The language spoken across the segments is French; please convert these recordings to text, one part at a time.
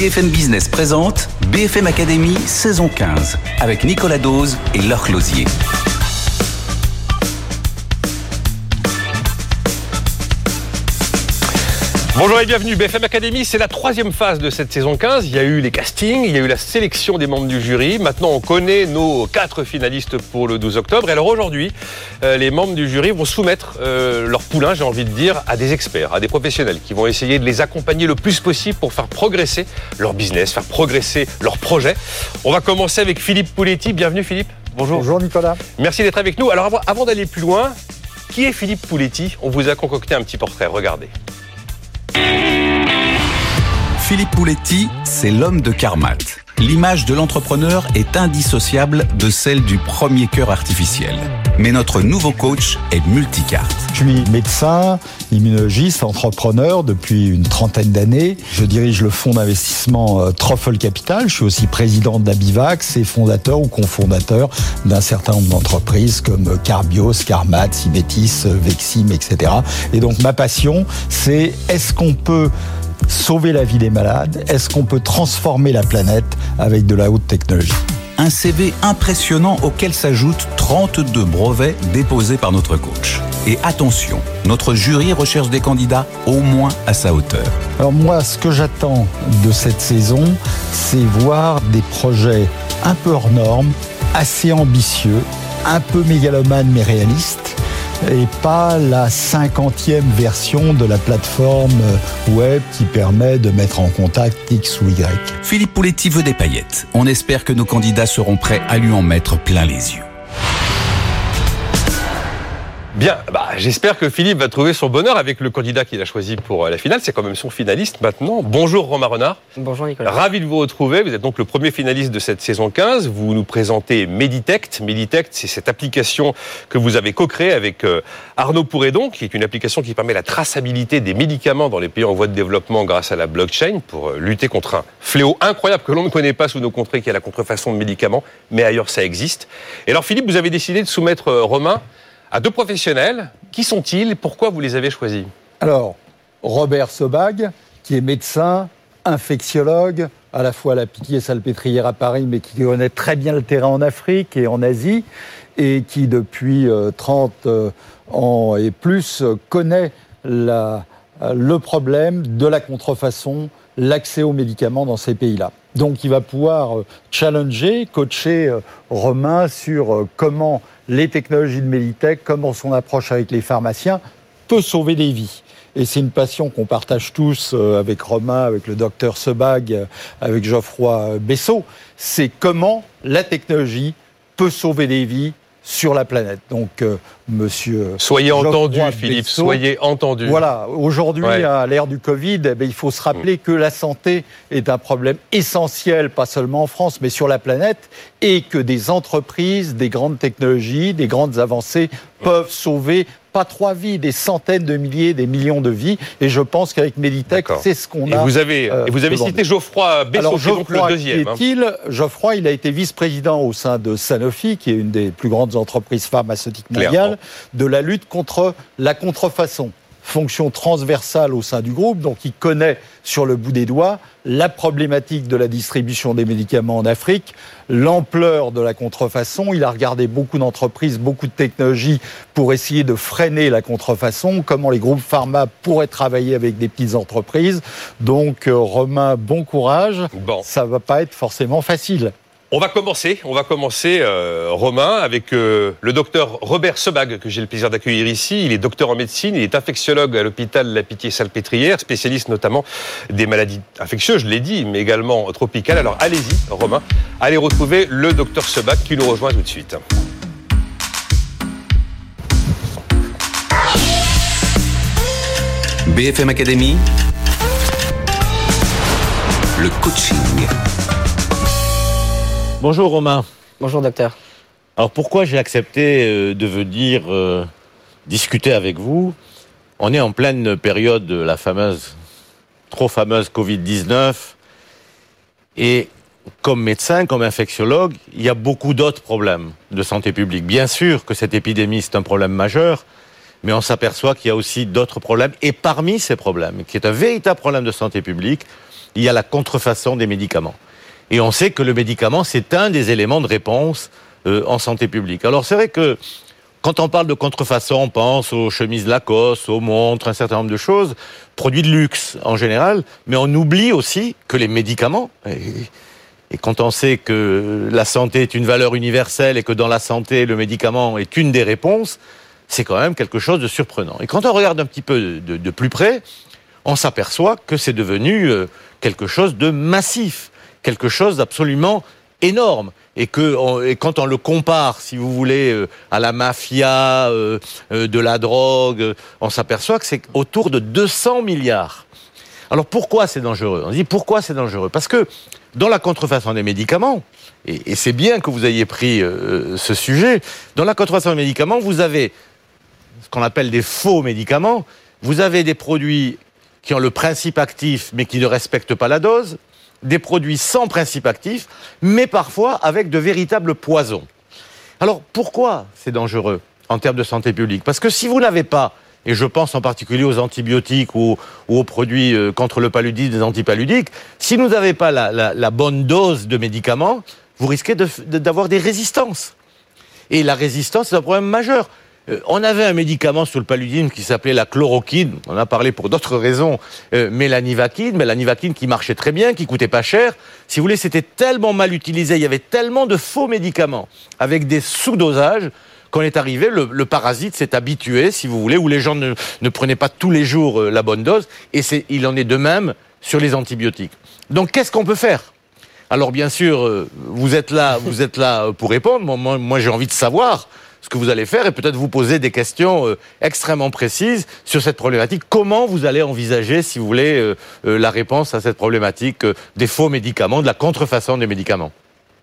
BFM Business présente BFM Academy saison 15 avec Nicolas Dose et Laure Closier. Bonjour et bienvenue, BFM Academy, c'est la troisième phase de cette saison 15. Il y a eu les castings, il y a eu la sélection des membres du jury. Maintenant, on connaît nos quatre finalistes pour le 12 octobre. Et alors aujourd'hui, euh, les membres du jury vont soumettre euh, leur poulain, j'ai envie de dire, à des experts, à des professionnels qui vont essayer de les accompagner le plus possible pour faire progresser leur business, faire progresser leur projet. On va commencer avec Philippe Pouletti. Bienvenue Philippe. Bonjour. Bonjour Nicolas. Merci d'être avec nous. Alors avant, avant d'aller plus loin, qui est Philippe Pouletti? On vous a concocté un petit portrait, regardez. Música Philippe Pouletti, c'est l'homme de Carmat. L'image de l'entrepreneur est indissociable de celle du premier cœur artificiel. Mais notre nouveau coach est multicarte. Je suis médecin, immunologiste, entrepreneur depuis une trentaine d'années. Je dirige le fonds d'investissement euh, Truffle Capital. Je suis aussi président d'Abivax et fondateur ou cofondateur d'un certain nombre d'entreprises comme Carbios, Carmat, Symetis, Vexim, etc. Et donc ma passion, c'est est-ce qu'on peut sauver la vie des malades Est-ce qu'on peut transformer la planète avec de la haute technologie? Un CV impressionnant auquel s'ajoutent 32 brevets déposés par notre coach. Et attention, notre jury recherche des candidats au moins à sa hauteur. Alors moi, ce que j'attends de cette saison, c'est voir des projets un peu hors normes, assez ambitieux, un peu mégalomanes mais réalistes et pas la cinquantième version de la plateforme web qui permet de mettre en contact X ou Y. Philippe Pouletti veut des paillettes. On espère que nos candidats seront prêts à lui en mettre plein les yeux. Bien, bah, j'espère que Philippe va trouver son bonheur avec le candidat qu'il a choisi pour euh, la finale. C'est quand même son finaliste maintenant. Bonjour Romain Renard. Bonjour Nicolas. Ravi de vous retrouver. Vous êtes donc le premier finaliste de cette saison 15. Vous nous présentez Meditect. Meditect, c'est cette application que vous avez co-créée avec euh, Arnaud Pouredon, qui est une application qui permet la traçabilité des médicaments dans les pays en voie de développement grâce à la blockchain pour euh, lutter contre un fléau incroyable que l'on ne connaît pas sous nos contrées, qui est la contrefaçon de médicaments, mais ailleurs ça existe. Et alors Philippe, vous avez décidé de soumettre Romain à deux professionnels. Qui sont-ils? Pourquoi vous les avez choisis? Alors, Robert Sobag, qui est médecin, infectiologue, à la fois à la Pitié-Salpêtrière à Paris, mais qui connaît très bien le terrain en Afrique et en Asie, et qui depuis 30 euh, euh, ans et plus connaît la, le problème de la contrefaçon, l'accès aux médicaments dans ces pays-là. Donc il va pouvoir euh, challenger, coacher Romain sur comment les technologies de Meditech, comment son approche avec les pharmaciens peut sauver des vies. Et c'est une passion qu'on partage tous euh, avec Romain, avec le docteur Sebag, euh, avec Geoffroy Bessot. C'est comment la technologie peut sauver des vies sur la planète. Donc, euh, monsieur. Soyez entendu, Philippe, soyez entendu. Voilà, aujourd'hui, à l'ère du Covid, eh il faut se rappeler que la santé est un problème essentiel, pas seulement en France, mais sur la planète, et que des entreprises, des grandes technologies, des grandes avancées peuvent sauver pas trois vies, des centaines de milliers, des millions de vies. Et je pense qu'avec Meditech, c'est ce qu'on a. Et vous avez, euh, vous avez cité Geoffroy Bessot, Alors, Geoffroy, le deuxième. Hein. Est-il? Geoffroy, il a été vice-président au sein de Sanofi, qui est une des plus grandes entreprises pharmaceutiques mondiales, de la lutte contre la contrefaçon fonction transversale au sein du groupe, donc il connaît sur le bout des doigts la problématique de la distribution des médicaments en Afrique, l'ampleur de la contrefaçon. Il a regardé beaucoup d'entreprises, beaucoup de technologies pour essayer de freiner la contrefaçon, comment les groupes pharma pourraient travailler avec des petites entreprises. Donc euh, Romain, bon courage. Bon. Ça va pas être forcément facile. On va commencer, on va commencer, euh, Romain, avec euh, le docteur Robert Sebag, que j'ai le plaisir d'accueillir ici. Il est docteur en médecine, il est infectiologue à l'hôpital La Pitié-Salpêtrière, spécialiste notamment des maladies infectieuses, je l'ai dit, mais également tropicales. Alors allez-y, Romain, allez retrouver le docteur Sebag qui nous rejoint tout de suite. BFM Academy, le coaching. Bonjour Romain. Bonjour docteur. Alors pourquoi j'ai accepté euh, de venir euh, discuter avec vous? On est en pleine période de la fameuse, trop fameuse Covid-19 et comme médecin, comme infectiologue, il y a beaucoup d'autres problèmes de santé publique. Bien sûr que cette épidémie, c'est un problème majeur, mais on s'aperçoit qu'il y a aussi d'autres problèmes. Et parmi ces problèmes, qui est un véritable problème de santé publique, il y a la contrefaçon des médicaments. Et on sait que le médicament, c'est un des éléments de réponse euh, en santé publique. Alors c'est vrai que quand on parle de contrefaçon, on pense aux chemises Lacoste, aux montres, un certain nombre de choses, produits de luxe en général, mais on oublie aussi que les médicaments, et, quand on sait que la santé est une valeur universelle et que dans la santé, le médicament est une des réponses, c'est quand même quelque chose de surprenant. Et quand on regarde un petit peu de, plus près, on s'aperçoit que c'est devenu euh, quelque chose de massif, quelque chose d'absolument énorme. Et quand on le compare, si vous voulez, euh, à la mafia euh, euh, de la drogue, on s'aperçoit que c'est autour de 200 milliards. Alors pourquoi c'est dangereux? On dit pourquoi c'est dangereux? Parce que dans la contrefaçon des médicaments, et, et c'est bien que vous ayez pris ce sujet, dans la contrefaçon des médicaments, vous avez ce qu'on appelle des faux médicaments, vous avez des produits qui ont le principe actif mais qui ne respectent pas la dose, des produits sans principe actif, mais parfois avec de véritables poisons. Alors pourquoi c'est dangereux en termes de santé publique? Parce que si vous n'avez pas, et je pense en particulier aux antibiotiques ou, aux produits euh, contre le paludisme, des antipaludiques, si vous n'avez pas la, bonne dose de médicaments, vous risquez d'avoir des résistances. Et la résistance, c'est un problème majeur. Euh, on avait un médicament sur le paludisme qui s'appelait la chloroquine. On en a parlé pour d'autres raisons, euh, mais la nivaquine qui marchait très bien, qui coûtait pas cher. Si vous voulez, c'était tellement mal utilisé, il y avait tellement de faux médicaments avec des sous-dosages qu'on est arrivé, le, parasite s'est habitué, si vous voulez, où les gens ne, prenaient pas tous les jours euh, la bonne dose, et il en est de même sur les antibiotiques. Donc qu'est-ce qu'on peut faire? Alors bien sûr, vous êtes là, vous êtes là pour répondre. moi j'ai envie de savoir ce que vous allez faire et peut-être vous poser des questions euh, extrêmement précises sur cette problématique. Comment vous allez envisager, si vous voulez, euh, euh, la réponse à cette problématique des faux médicaments, de la contrefaçon des médicaments?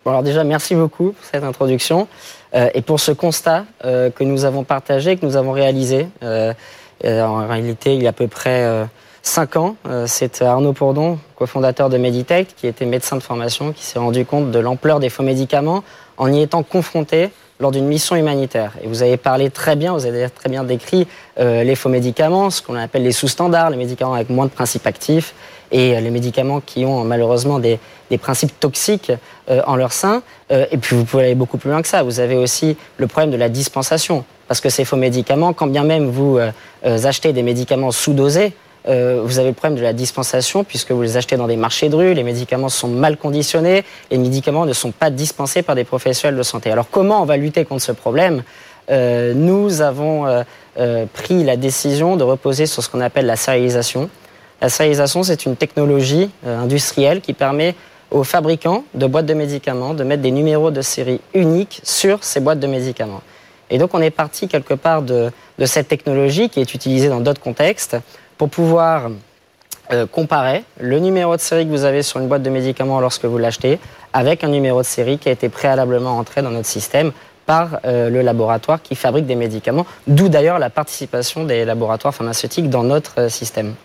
Bon, Alors déjà, merci beaucoup pour cette introduction et pour ce constat que nous avons partagé, que nous avons réalisé. en réalité, il y a à peu près cinq ans, c'est Arnaud Pourdon, cofondateur de Meditech, qui était médecin de formation, qui s'est rendu compte de l'ampleur des faux médicaments en y étant confronté lors d'une mission humanitaire. Et vous avez parlé très bien, vous avez très bien décrit euh, les faux médicaments, ce qu'on appelle les sous-standards, les médicaments avec moins de principes actifs et euh, les médicaments qui ont malheureusement des, des principes toxiques euh, en leur sein. et puis vous pouvez aller beaucoup plus loin que ça. Vous avez aussi le problème de la dispensation. Parce que ces faux médicaments, quand bien même vous achetez des médicaments sous-dosés, euh, vous avez le problème de la dispensation puisque vous les achetez dans des marchés de rue, les médicaments sont mal conditionnés, les médicaments ne sont pas dispensés par des professionnels de santé. Alors comment on va lutter contre ce problème? Euh, Nous avons euh, pris la décision de reposer sur ce qu'on appelle la sérialisation. La sérialisation, c'est une technologie industrielle qui permet aux fabricants de boîtes de médicaments de mettre des numéros de série uniques sur ces boîtes de médicaments. Et donc on est parti quelque part de cette technologie qui est utilisée dans d'autres contextes pour pouvoir euh, comparer le numéro de série que vous avez sur une boîte de médicaments lorsque vous l'achetez avec un numéro de série qui a été préalablement entré dans notre système par euh, le laboratoire qui fabrique des médicaments, d'où d'ailleurs la participation des laboratoires pharmaceutiques dans notre euh, système.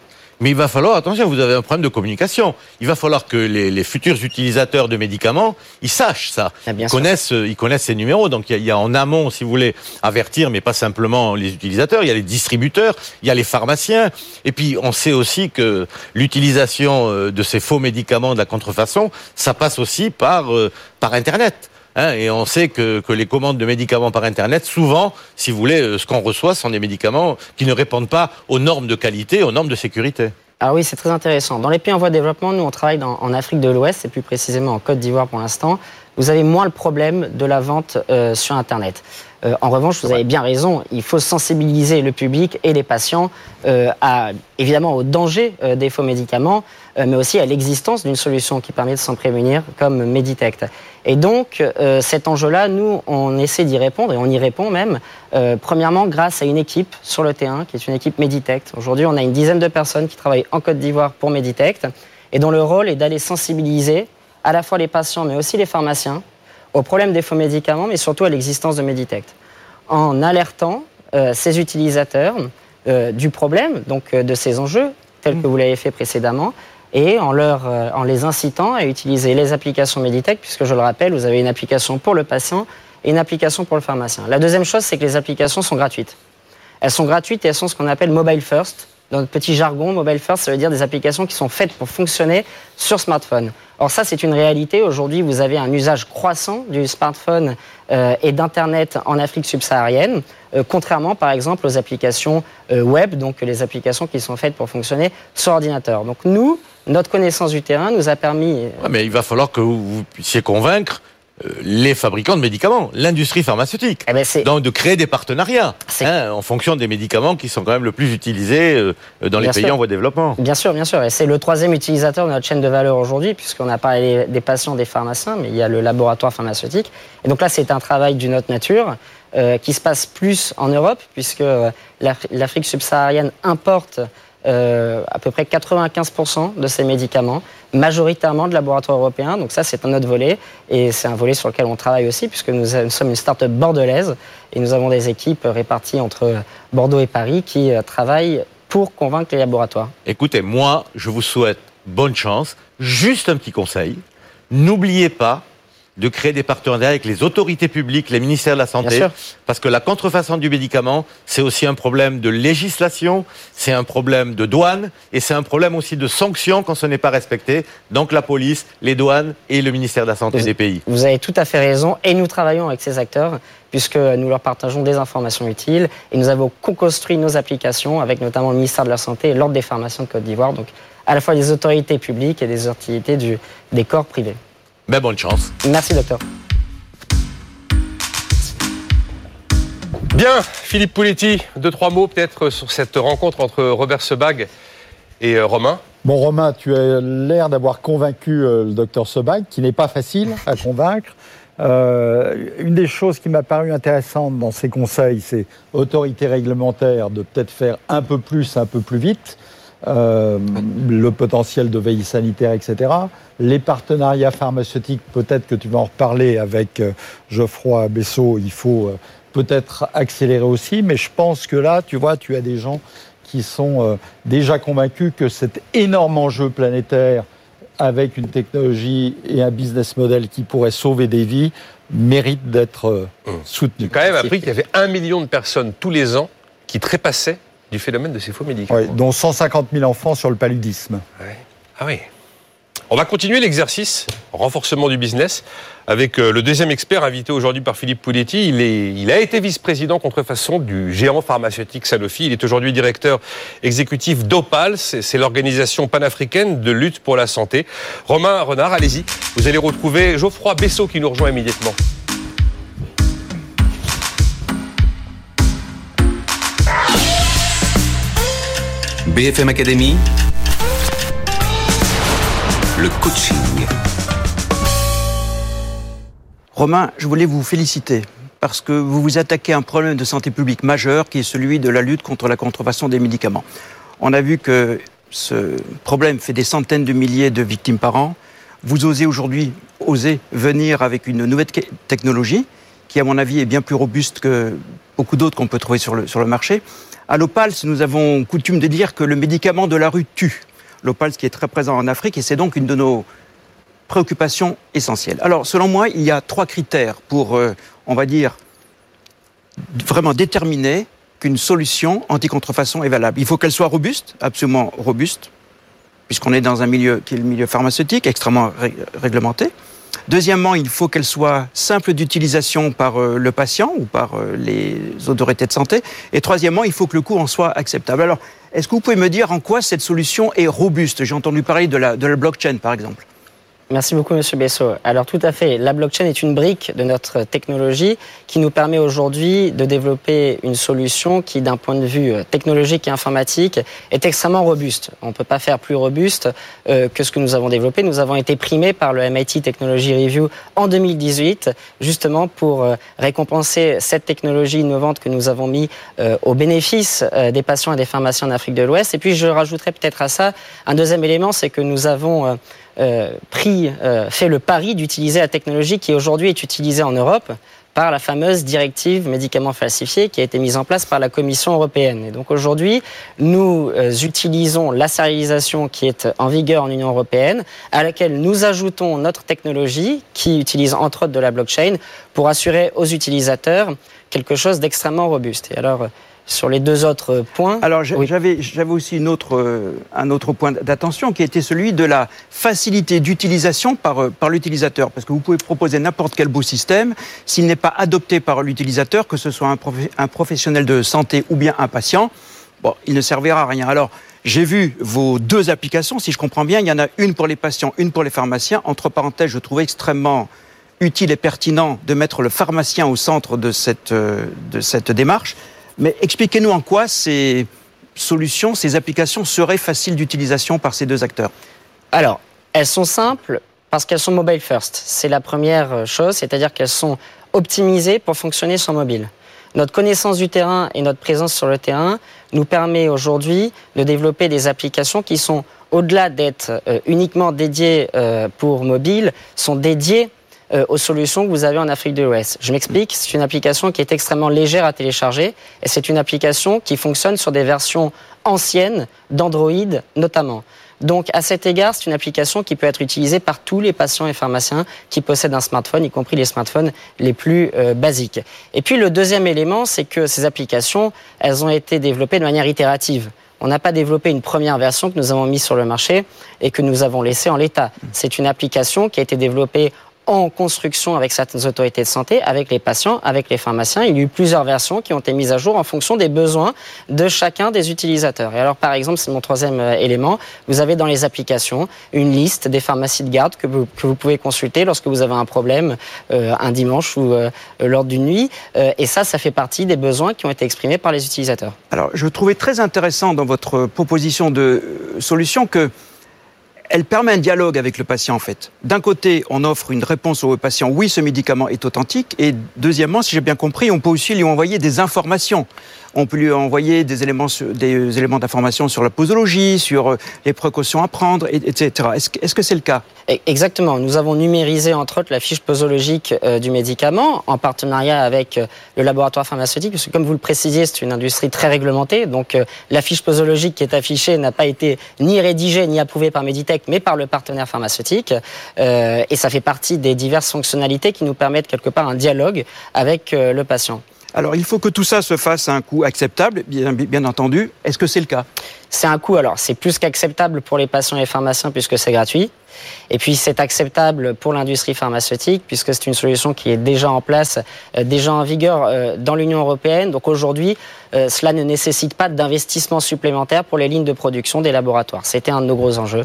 Mais il va falloir, attention, vous avez un problème de communication. Il va falloir que les, futurs utilisateurs de médicaments, ils sachent ça. Ah, ils, connaissent, euh, ils connaissent ces numéros. Donc il y, a, en amont, si vous voulez, avertir, mais pas simplement les utilisateurs. Il y a les distributeurs, il y a les pharmaciens. Et puis on sait aussi que l'utilisation euh, de ces faux médicaments de la contrefaçon, ça passe aussi par, euh, par Internet. Hein, et on sait que, les commandes de médicaments par Internet, souvent, si vous voulez, euh, ce qu'on reçoit sont des médicaments qui ne répondent pas aux normes de qualité, aux normes de sécurité. Ah oui, c'est très intéressant. Dans les pays en voie de développement, nous, on travaille en Afrique de l'Ouest, et plus précisément en Côte d'Ivoire pour l'instant. Vous avez moins le problème de la vente euh, sur Internet. Euh, en revanche, vous avez bien raison, il faut sensibiliser le public et les patients euh, à, évidemment au danger euh, des faux médicaments, mais aussi à l'existence d'une solution qui permet de s'en prémunir, comme Meditect. Et donc, cet enjeu-là, nous, on essaie d'y répondre, et on y répond même, premièrement grâce à une équipe sur le terrain, qui est une équipe Meditect. Aujourd'hui, on a une dizaine de personnes qui travaillent en Côte d'Ivoire pour Meditect, et dont le rôle est d'aller sensibiliser à la fois les patients, mais aussi les pharmaciens, au problème des faux médicaments, mais surtout à l'existence de Meditect, en alertant euh, ces utilisateurs euh, du problème, donc euh, de ces enjeux, tels que vous l'avez fait précédemment, et en, leur, en les incitant à utiliser les applications Meditech, puisque je le rappelle, vous avez une application pour le patient et une application pour le pharmacien. La deuxième chose, c'est que les applications sont gratuites. Elles sont gratuites et elles sont ce qu'on appelle mobile first, dans notre petit jargon, mobile first, ça veut dire des applications qui sont faites pour fonctionner sur smartphone. Or ça, c'est une réalité. Aujourd'hui, vous avez un usage croissant du smartphone euh, et d'Internet en Afrique subsaharienne, euh, contrairement par exemple aux applications euh, web, donc les applications qui sont faites pour fonctionner sur ordinateur. Donc nous, notre connaissance du terrain nous a permis... mais il va falloir que vous puissiez convaincre les fabricants de médicaments, l'industrie pharmaceutique. Eh ben Donc de créer des partenariats hein, en fonction des médicaments qui sont quand même le plus utilisés euh, dans les pays en voie de développement. Bien sûr, bien sûr. Et c'est le troisième utilisateur de notre chaîne de valeur aujourd'hui, puisqu'on a parlé des patients, des pharmaciens, mais il y a le laboratoire pharmaceutique. Et donc là, c'est un travail d'une autre nature. Euh, qui se passe plus en Europe, puisque l'Afrique subsaharienne importe euh, à peu près 95% de ces médicaments, majoritairement de laboratoires européens. Donc ça, c'est un autre volet. Et c'est un volet sur lequel on travaille aussi, puisque nous, sommes une start-up bordelaise. Et nous avons des équipes réparties entre Bordeaux et Paris qui euh, travaillent pour convaincre les laboratoires. Écoutez, moi, je vous souhaite bonne chance. Juste un petit conseil. N'oubliez pas de créer des partenariats avec les autorités publiques, les ministères de la Santé, parce que la contrefaçon du médicament, c'est aussi un problème de législation, c'est un problème de douane, et c'est un problème aussi de sanctions quand ce n'est pas respecté. Donc la police, les douanes et le ministère de la Santé des pays. Vous avez tout à fait raison, et nous travaillons avec ces acteurs, puisque nous leur partageons des informations utiles, et nous avons co-construit nos applications avec notamment le ministère de la Santé et l'Ordre des pharmaciens de Côte d'Ivoire, donc à la fois des autorités publiques et des autorités du, des corps privés. Ben, bonne chance. Merci, docteur. Bien, Philippe Pouletti, deux, trois mots peut-être sur cette rencontre entre Robert Sebag et euh, Romain. Bon, Romain, tu as l'air d'avoir convaincu euh, le docteur Sebag, qui n'est pas facile à convaincre. Euh, une des choses qui m'a paru intéressante dans ces conseils, c'est autorité réglementaire de peut-être faire un peu plus, un peu plus vite. Euh, le potentiel de veille sanitaire, etc. Les partenariats pharmaceutiques, peut-être que tu vas en reparler avec euh, Geoffroy Bessot, il faut euh, peut-être accélérer aussi, mais je pense que là, tu vois, tu as des gens qui sont déjà convaincus que cet énorme enjeu planétaire avec une technologie et un business model qui pourrait sauver des vies mérite d'être mmh. soutenu. J'ai quand même appris qu'il y avait un million de personnes tous les ans qui trépassaient du phénomène de ces faux médicaments. Oui, dont 150 000 enfants sur le paludisme. Ah oui. On va continuer l'exercice renforcement du business avec euh, le deuxième expert invité aujourd'hui par Philippe Pouletti. Il, est, il a été vice-président contrefaçon du géant pharmaceutique Sanofi. Il est aujourd'hui directeur exécutif d'Opal. C'est l'organisation panafricaine de lutte pour la santé. Romain Renard, allez-y. Vous allez retrouver Geoffroy Bessot qui nous rejoint immédiatement. BFM Academy, le coaching. Romain, je voulais vous féliciter parce que vous vous attaquez à un problème de santé publique majeur qui est celui de la lutte contre la contrefaçon des médicaments. On a vu que ce problème fait des centaines de milliers de victimes par an. Vous osez aujourd'hui oser venir avec une nouvelle technologie qui, à mon avis, est bien plus robuste que beaucoup d'autres qu'on peut trouver sur le, sur le marché. À l'Opals, nous avons coutume de dire que le médicament de la rue tue. L'Opals qui est très présent en Afrique et c'est donc une de nos préoccupations essentielles. Alors, selon moi, il y a trois critères pour, euh, on va dire, vraiment déterminer qu'une solution anti-contrefaçon est valable. Il faut qu'elle soit robuste, absolument robuste, puisqu'on est dans un milieu qui est le milieu pharmaceutique, extrêmement réglementé. Deuxièmement, il faut qu'elle soit simple d'utilisation par euh, le patient ou par euh, les autorités de santé. Et troisièmement, il faut que le coût en soit acceptable. Alors, est-ce que vous pouvez me dire en quoi cette solution est robuste? J'ai entendu parler de la, de la blockchain, par exemple. Merci beaucoup, Monsieur Bessot. Alors, tout à fait. La blockchain est une brique de notre technologie qui nous permet aujourd'hui de développer une solution qui, d'un point de vue euh, technologique et informatique, est extrêmement robuste. On ne peut pas faire plus robuste euh, que ce que nous avons développé. Nous avons été primés par le MIT Technology Review en 2018, justement pour euh, récompenser cette technologie innovante que nous avons mis au bénéfice des patients et des pharmaciens en Afrique de l'Ouest. Et puis, je rajouterai peut-être à ça un deuxième élément, c'est que nous avons pris, euh, fait le pari d'utiliser la technologie qui aujourd'hui est utilisée en Europe par la fameuse directive médicaments falsifiés qui a été mise en place par la Commission européenne. Et donc aujourd'hui, nous euh, utilisons la sérialisation qui est en vigueur en Union européenne, à laquelle nous ajoutons notre technologie qui utilise entre autres de la blockchain pour assurer aux utilisateurs quelque chose d'extrêmement robuste. Et alors, sur les deux autres points. Alors j'avais aussi une autre, euh, un autre point d'attention qui était celui de la facilité d'utilisation par, par l'utilisateur. Parce que vous pouvez proposer n'importe quel beau système, s'il n'est pas adopté par l'utilisateur, que ce soit un, un professionnel de santé ou bien un patient, bon, il ne servira à rien. Alors j'ai vu vos deux applications, si je comprends bien, il y en a une pour les patients, une pour les pharmaciens. Entre parenthèses, je trouvais extrêmement utile et pertinent de mettre le pharmacien au centre de cette, euh, de cette démarche. Mais expliquez-nous en quoi ces solutions, ces applications seraient faciles d'utilisation par ces deux acteurs. Alors, elles sont simples parce qu'elles sont mobile first. C'est la première chose, c'est-à-dire qu'elles sont optimisées pour fonctionner sur mobile. Notre connaissance du terrain et notre présence sur le terrain nous permet aujourd'hui de développer des applications qui sont, au-delà d'être euh, uniquement dédiées euh, pour mobile, sont dédiées euh, aux solutions que vous avez en Afrique de l'Ouest. Je m'explique, c'est une application qui est extrêmement légère à télécharger et c'est une application qui fonctionne sur des versions anciennes d'Android notamment. Donc, à cet égard, c'est une application qui peut être utilisée par tous les patients et pharmaciens qui possèdent un smartphone, y compris les smartphones les plus euh, basiques. Et puis, le deuxième élément, c'est que ces applications, elles ont été développées de manière itérative. On n'a pas développé une première version que nous avons mise sur le marché et que nous avons laissée en l'état. C'est une application qui a été développée en construction avec certaines autorités de santé, avec les patients, avec les pharmaciens. Il y a eu plusieurs versions qui ont été mises à jour en fonction des besoins de chacun des utilisateurs. Et alors, par exemple, c'est mon troisième euh, élément, vous avez dans les applications une liste des pharmacies de garde que vous, pouvez consulter lorsque vous avez un problème euh, un dimanche ou euh, lors d'une nuit. et ça, ça fait partie des besoins qui ont été exprimés par les utilisateurs. Alors, je trouvais très intéressant dans votre proposition de solution que elle permet un dialogue avec le patient en fait. D'un côté, on offre une réponse au patient, oui, ce médicament est authentique, et deuxièmement, si j'ai bien compris, on peut aussi lui envoyer des informations on peut lui envoyer des éléments, d'information sur la posologie, sur euh, les précautions à prendre, etc. Est-ce que c'est le cas? E, Exactement. Nous avons numérisé entre autres la fiche posologique euh, du médicament en partenariat avec euh, le laboratoire pharmaceutique, parce que comme vous le précisiez, c'est une industrie très réglementée. Donc la fiche posologique qui est affichée n'a pas été ni rédigée ni approuvée par Meditech, mais par le partenaire pharmaceutique. et ça fait partie des diverses fonctionnalités qui nous permettent quelque part un dialogue avec le patient. Alors, il faut que tout ça se fasse à un coût acceptable, bien, entendu. Est-ce que c'est le cas? C'est un coût, alors, c'est plus qu'acceptable pour les patients et les pharmaciens puisque c'est gratuit. Et puis, c'est acceptable pour l'industrie pharmaceutique puisque c'est une solution qui est déjà en place, euh, déjà en vigueur euh, dans l'Union européenne. Donc, aujourd'hui, euh, cela ne nécessite pas d'investissement supplémentaire pour les lignes de production des laboratoires. C'était un de nos gros enjeux.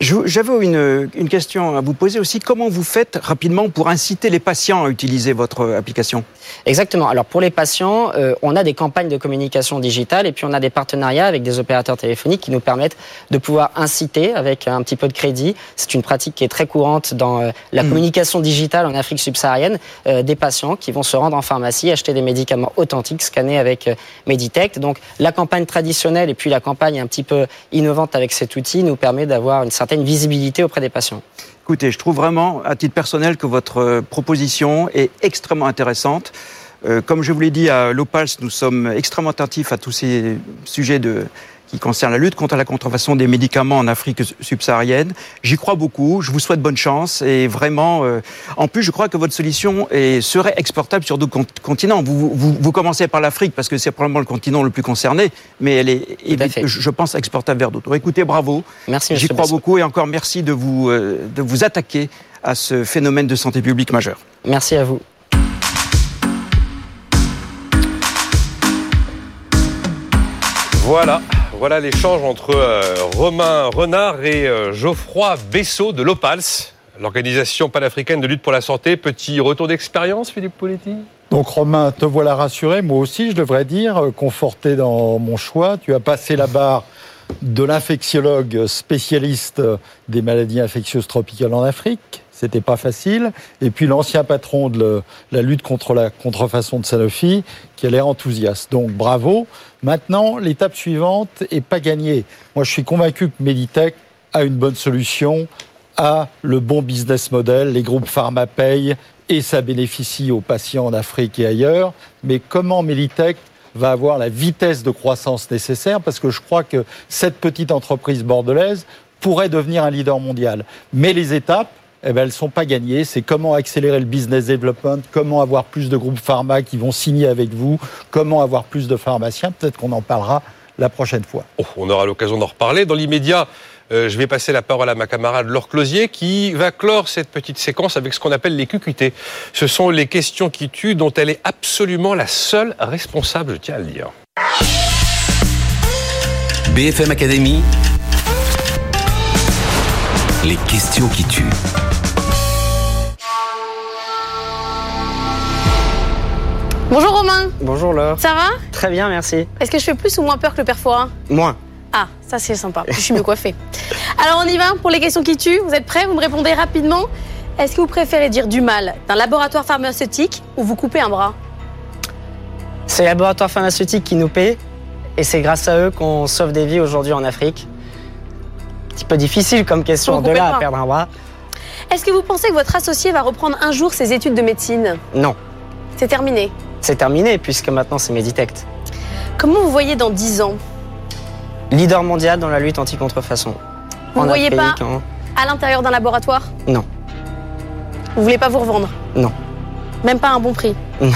J'avais une, une, question à vous poser aussi. Comment vous faites rapidement pour inciter les patients à utiliser votre application? Exactement. Alors pour les patients, euh, on a des campagnes de communication digitale et puis on a des partenariats avec des opérateurs téléphoniques qui nous permettent de pouvoir inciter avec un petit peu de crédit. C'est une pratique qui est très courante dans euh, la hmm. communication digitale en Afrique subsaharienne. Euh, des patients qui vont se rendre en pharmacie, acheter des médicaments authentiques scannés avec Meditech. Donc la campagne traditionnelle et puis la campagne un petit peu innovante avec cet outil nous permet d'avoir une certaine une visibilité auprès des patients. Écoutez, je trouve vraiment, à titre personnel, que votre euh, proposition est extrêmement intéressante. Euh, comme je vous l'ai dit à l'OPALS, nous sommes extrêmement attentifs à tous ces sujets de qui concerne la lutte contre la contrefaçon des médicaments en Afrique subsaharienne. J'y crois beaucoup. Je vous souhaite bonne chance et vraiment. Euh, en plus, je crois que votre solution est, serait exportable sur d'autres continents. Vous, vous, vous, commencez par l'Afrique parce que c'est probablement le continent le plus concerné, mais elle est, je pense, exportable vers d'autres. Écoutez, bravo. Merci. J'y crois beaucoup et encore merci de vous euh, de vous attaquer à ce phénomène de santé publique majeur. Merci à vous. Voilà. Voilà l'échange entre euh, Romain Renard et euh, Geoffroy Bessot de l'OPALS, l'organisation panafricaine de lutte pour la santé. Petit retour d'expérience, Philippe Poletti? Donc Romain, te voilà rassuré, moi aussi je devrais dire, euh, conforté dans mon choix. Tu as passé la barre de l'infectiologue spécialiste des maladies infectieuses tropicales en Afrique. C'était pas facile. Et puis l'ancien patron de la lutte contre la contrefaçon de Sanofi, qui a l'air enthousiaste. Donc bravo. Maintenant, l'étape suivante est pas gagnée. Moi, je suis convaincu que Meditech a une bonne solution, a le bon business model. Les groupes pharma payent et ça bénéficie aux patients en Afrique et ailleurs. Mais comment Meditech va avoir la vitesse de croissance nécessaire? Parce que je crois que cette petite entreprise bordelaise pourrait devenir un leader mondial. Mais les étapes, eh ben, elles ne sont pas gagnées. C'est comment accélérer le business development, comment avoir plus de groupes pharma qui vont signer avec vous, comment avoir plus de pharmaciens. Peut-être qu'on en parlera la prochaine fois. Oh, on aura l'occasion d'en reparler. Dans l'immédiat, euh, je vais passer la parole à ma camarade Laure Closier qui va clore cette petite séquence avec ce qu'on appelle les QQT. Ce sont les questions qui tuent dont elle est absolument la seule responsable, je tiens à le dire. BFM Academy, les questions qui tuent. Bonjour Romain, Bonjour Laure. ça va? Très bien, merci. Est-ce que je fais plus ou moins peur que le père Forain? Moins. Ah, ça c'est sympa, je suis mieux coiffée. Alors on y va pour les questions qui tuent, vous êtes prêts? Vous me répondez rapidement. Est-ce que vous préférez dire du mal d'un laboratoire pharmaceutique ou vous couper un bras? C'est les laboratoires pharmaceutiques qui nous paient et c'est grâce à eux qu'on sauve des vies aujourd'hui en Afrique. Un petit peu difficile comme question, de là à perdre un bras. Est-ce que vous pensez que votre associé va reprendre un jour ses études de médecine? Non, C'est terminé. C'est terminé puisque maintenant c'est Meditect. Comment vous voyez dans 10 ans? Leader mondial dans la lutte anti-contrefaçon. Vous ne voyez Afrique, pas en- à l'intérieur d'un laboratoire? Non, Vous voulez pas vous revendre? Non, Même pas un bon prix? Non.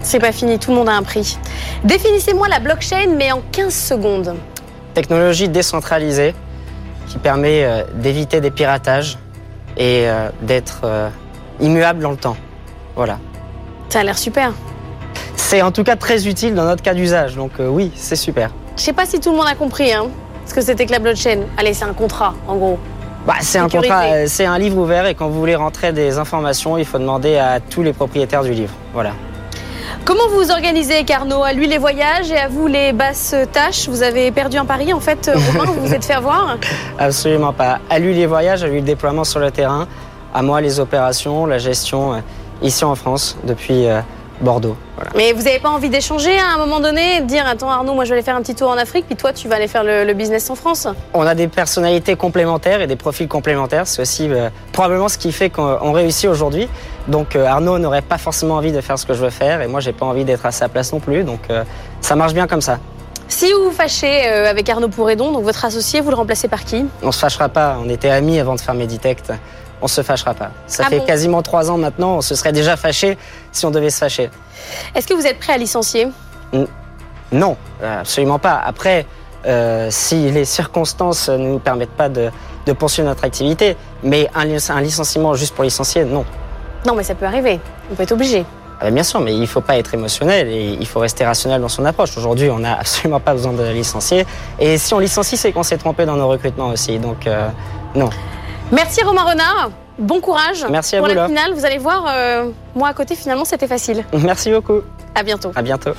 C'est pas fini, tout le monde a un prix. Définissez-moi la blockchain mais en 15 secondes. Technologie décentralisée qui permet euh, d'éviter des piratages et euh, d'être euh, immuable dans le temps. Voilà. Ça a l'air super. C'est en tout cas très utile dans notre cas d'usage, donc euh, oui, c'est super. Je sais pas si tout le monde a compris hein, ce que c'était que la blockchain. Allez, c'est un contrat en gros. Bah, c'est un contrat, euh, c'est un livre ouvert et quand vous voulez rentrer des informations, il faut demander à tous les propriétaires du livre. Voilà. Comment vous vous organisez, Carnot? À lui les voyages et à vous les basses tâches? Vous avez perdu un pari en fait, Romain, vous vous êtes fait avoir? Absolument pas. À lui les voyages, à lui le déploiement sur le terrain, à moi les opérations, la gestion euh, ici en France depuis euh, Bordeaux. Voilà. Mais vous n'avez pas envie d'échanger à un moment donné, de dire Attends Arnaud, moi je vais aller faire un petit tour en Afrique, puis toi tu vas aller faire le, le business en France? On a des personnalités complémentaires et des profils complémentaires. C'est aussi euh, probablement ce qui fait qu'on on réussit aujourd'hui. Donc euh, Arnaud n'aurait pas forcément envie de faire ce que je veux faire et moi j'ai pas envie d'être à sa place non plus. Donc euh, ça marche bien comme ça. Si vous vous fâchez avec Arnaud Pouredon, donc votre associé, vous le remplacez par qui? On se fâchera pas. On était amis avant de faire Meditect. On se fâchera pas. Ça Ah fait bon quasiment trois ans maintenant. On se serait déjà fâché si on devait se fâcher. Est-ce que vous êtes prêt à licencier? Non, absolument pas. Après, euh, si les circonstances ne nous permettent pas de, de poursuivre notre activité, mais un licenciement juste pour licencier, non. Non, mais ça peut arriver. On peut être obligé. Ah ben, bien sûr, mais il ne faut pas être émotionnel et il faut rester rationnel dans son approche. Aujourd'hui, on n'a absolument pas besoin de licencier. Et si on licencie, c'est qu'on s'est trompé dans nos recrutements aussi. Donc, euh, non. Merci Romain Renard. Bon courage Merci à pour vous, la finale. Vous allez voir, euh, moi à côté, finalement, c'était facile. Merci beaucoup. À bientôt. À bientôt.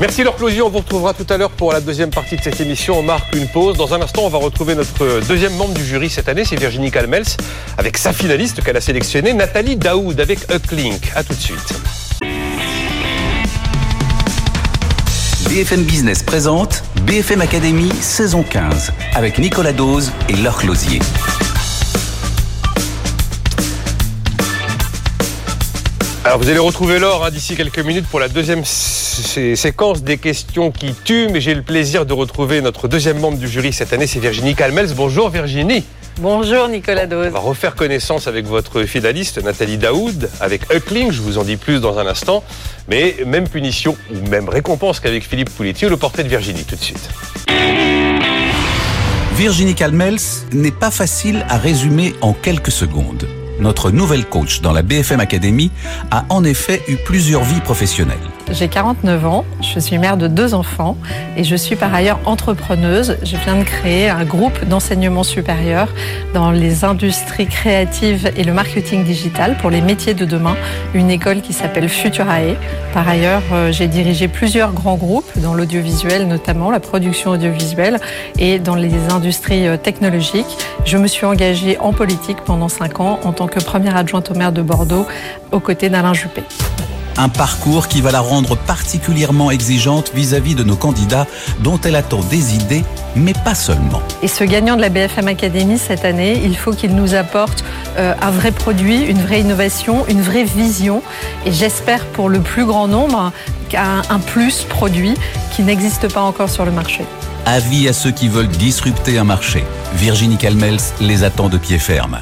Merci Laure Closier, on vous retrouvera tout à l'heure pour la deuxième partie de cette émission. On marque une pause. Dans un instant, on va retrouver notre deuxième membre du jury cette année, c'est Virginie Calmels, avec sa finaliste qu'elle a sélectionnée, Nathalie Daoud, avec Uplink. A tout de suite. BFM Business présente BFM Academy saison 15 avec Nicolas Dose et Laure Closier. Alors vous allez retrouver Laure hein, d'ici quelques minutes pour la deuxième sé- séquence des questions qui tuent, mais j'ai le plaisir de retrouver notre deuxième membre du jury cette année, c'est Virginie Calmels. Bonjour Virginie. Bonjour Nicolas On Dose. va refaire connaissance avec votre finaliste Nathalie Daoud, avec Huckling, je vous en dis plus dans un instant. Mais même punition ou même récompense qu'avec Philippe Pouletti, le portrait de Virginie tout de suite. Virginie Calmels n'est pas facile à résumer en quelques secondes. Notre nouvelle coach dans la BFM Academy a en effet eu plusieurs vies professionnelles. J'ai 49 ans, je suis mère de deux enfants et je suis par ailleurs entrepreneuse. Je viens de créer un groupe d'enseignement supérieur dans les industries créatives et le marketing digital pour les métiers de demain, une école qui s'appelle Futurae. Par ailleurs, euh, j'ai dirigé plusieurs grands groupes dans l'audiovisuel notamment, la production audiovisuelle et dans les industries euh, technologiques. Je me suis engagée en politique pendant cinq ans en tant que première adjointe au maire de Bordeaux aux côtés d'Alain Juppé. Un parcours qui va la rendre particulièrement exigeante vis-à-vis de nos candidats dont elle attend des idées, mais pas seulement. Et ce gagnant de la BFM Academy cette année, il faut qu'il nous apporte euh, un vrai produit, une vraie innovation, une vraie vision. Et j'espère pour le plus grand nombre un, un plus produit qui n'existe pas encore sur le marché. Avis à ceux qui veulent disrupter un marché. Virginie Calmels les attend de pied ferme.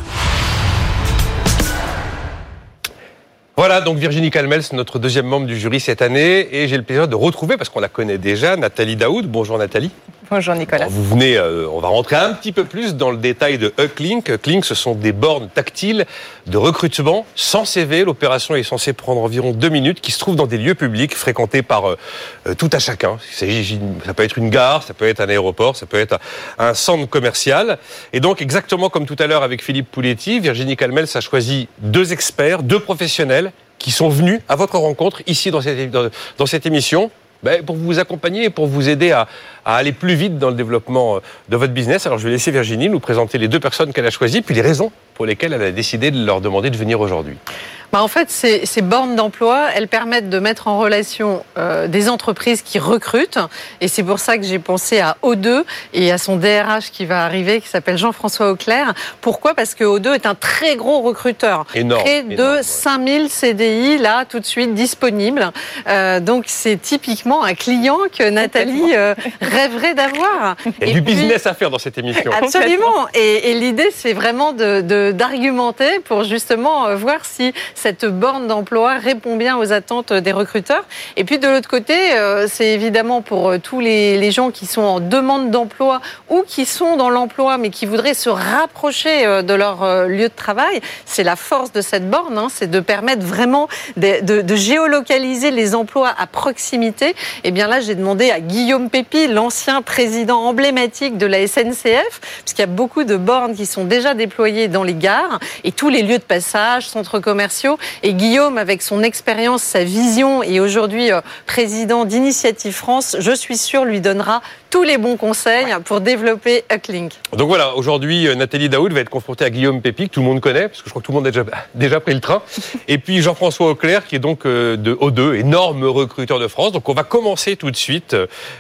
Voilà, donc Virginie Calmels, notre deuxième membre du jury cette année, et j'ai le plaisir de retrouver, parce qu'on la connaît déjà, Nathalie Daoud. Bonjour Nathalie. Bonjour Nicolas. vous venez, euh, on va rentrer un petit peu plus dans le détail de Ucklink. Ucklink, ce sont des bornes tactiles de recrutement sans CV. L'opération est censée prendre environ deux minutes, qui se trouve dans des lieux publics fréquentés par euh, euh, tout à chacun. ça peut être une gare, ça peut être un aéroport, ça peut être un centre commercial. Et donc, exactement comme tout à l'heure avec Philippe Pouletti, Virginie Calmels a choisi deux experts, deux professionnels qui sont venus à votre rencontre ici dans cette, émission ben, pour vous accompagner et pour vous aider à, à, aller plus vite dans le développement euh, de votre business. Alors je vais laisser Virginie nous présenter les deux personnes qu'elle a choisies, puis les raisons pour lesquelles elle a décidé de leur demander de venir aujourd'hui. Bah en fait, ces, ces bornes d'emploi, elles permettent de mettre en relation euh, des entreprises qui recrutent. Et c'est pour ça que j'ai pensé à O2 et à son DRH qui va arriver, qui s'appelle Jean-François Auclair. Pourquoi? Parce que O2 est un très gros recruteur. Énorme, Près de 5000 CDI, là, tout de suite, disponibles. Euh, donc, c'est typiquement un client que Nathalie euh, rêverait d'avoir. Il y a du business à faire dans cette émission. Absolument. Et, et l'idée, c'est vraiment d'argumenter de, pour justement euh, voir si cette borne d'emploi répond bien aux attentes des recruteurs. Et puis de l'autre côté, euh, c'est évidemment pour euh, tous les, gens qui sont en demande d'emploi ou qui sont dans l'emploi mais qui voudraient se rapprocher euh, de leur lieu de travail. C'est la force de cette borne, hein, c'est de permettre vraiment de, de, de, géolocaliser les emplois à proximité. Et eh bien là, j'ai demandé à Guillaume Pépi, l'ancien président emblématique de la SNCF, puisqu'il y a beaucoup de bornes qui sont déjà déployées dans les gares et tous les lieux de passage, centres commerciaux et Guillaume, avec son expérience, sa vision et aujourd'hui euh, président d'Initiative France, je suis sûr, lui donnera tous les bons conseils pour développer Ucklink. Donc voilà, aujourd'hui, euh, Nathalie Daoud va être confrontée à Guillaume Pépi, que tout le monde connaît, parce que je crois que tout le monde a déjà, déjà pris le train. Et puis Jean-François Auclair, qui est donc euh, de O2, énorme recruteur de France. Donc on va commencer tout de suite.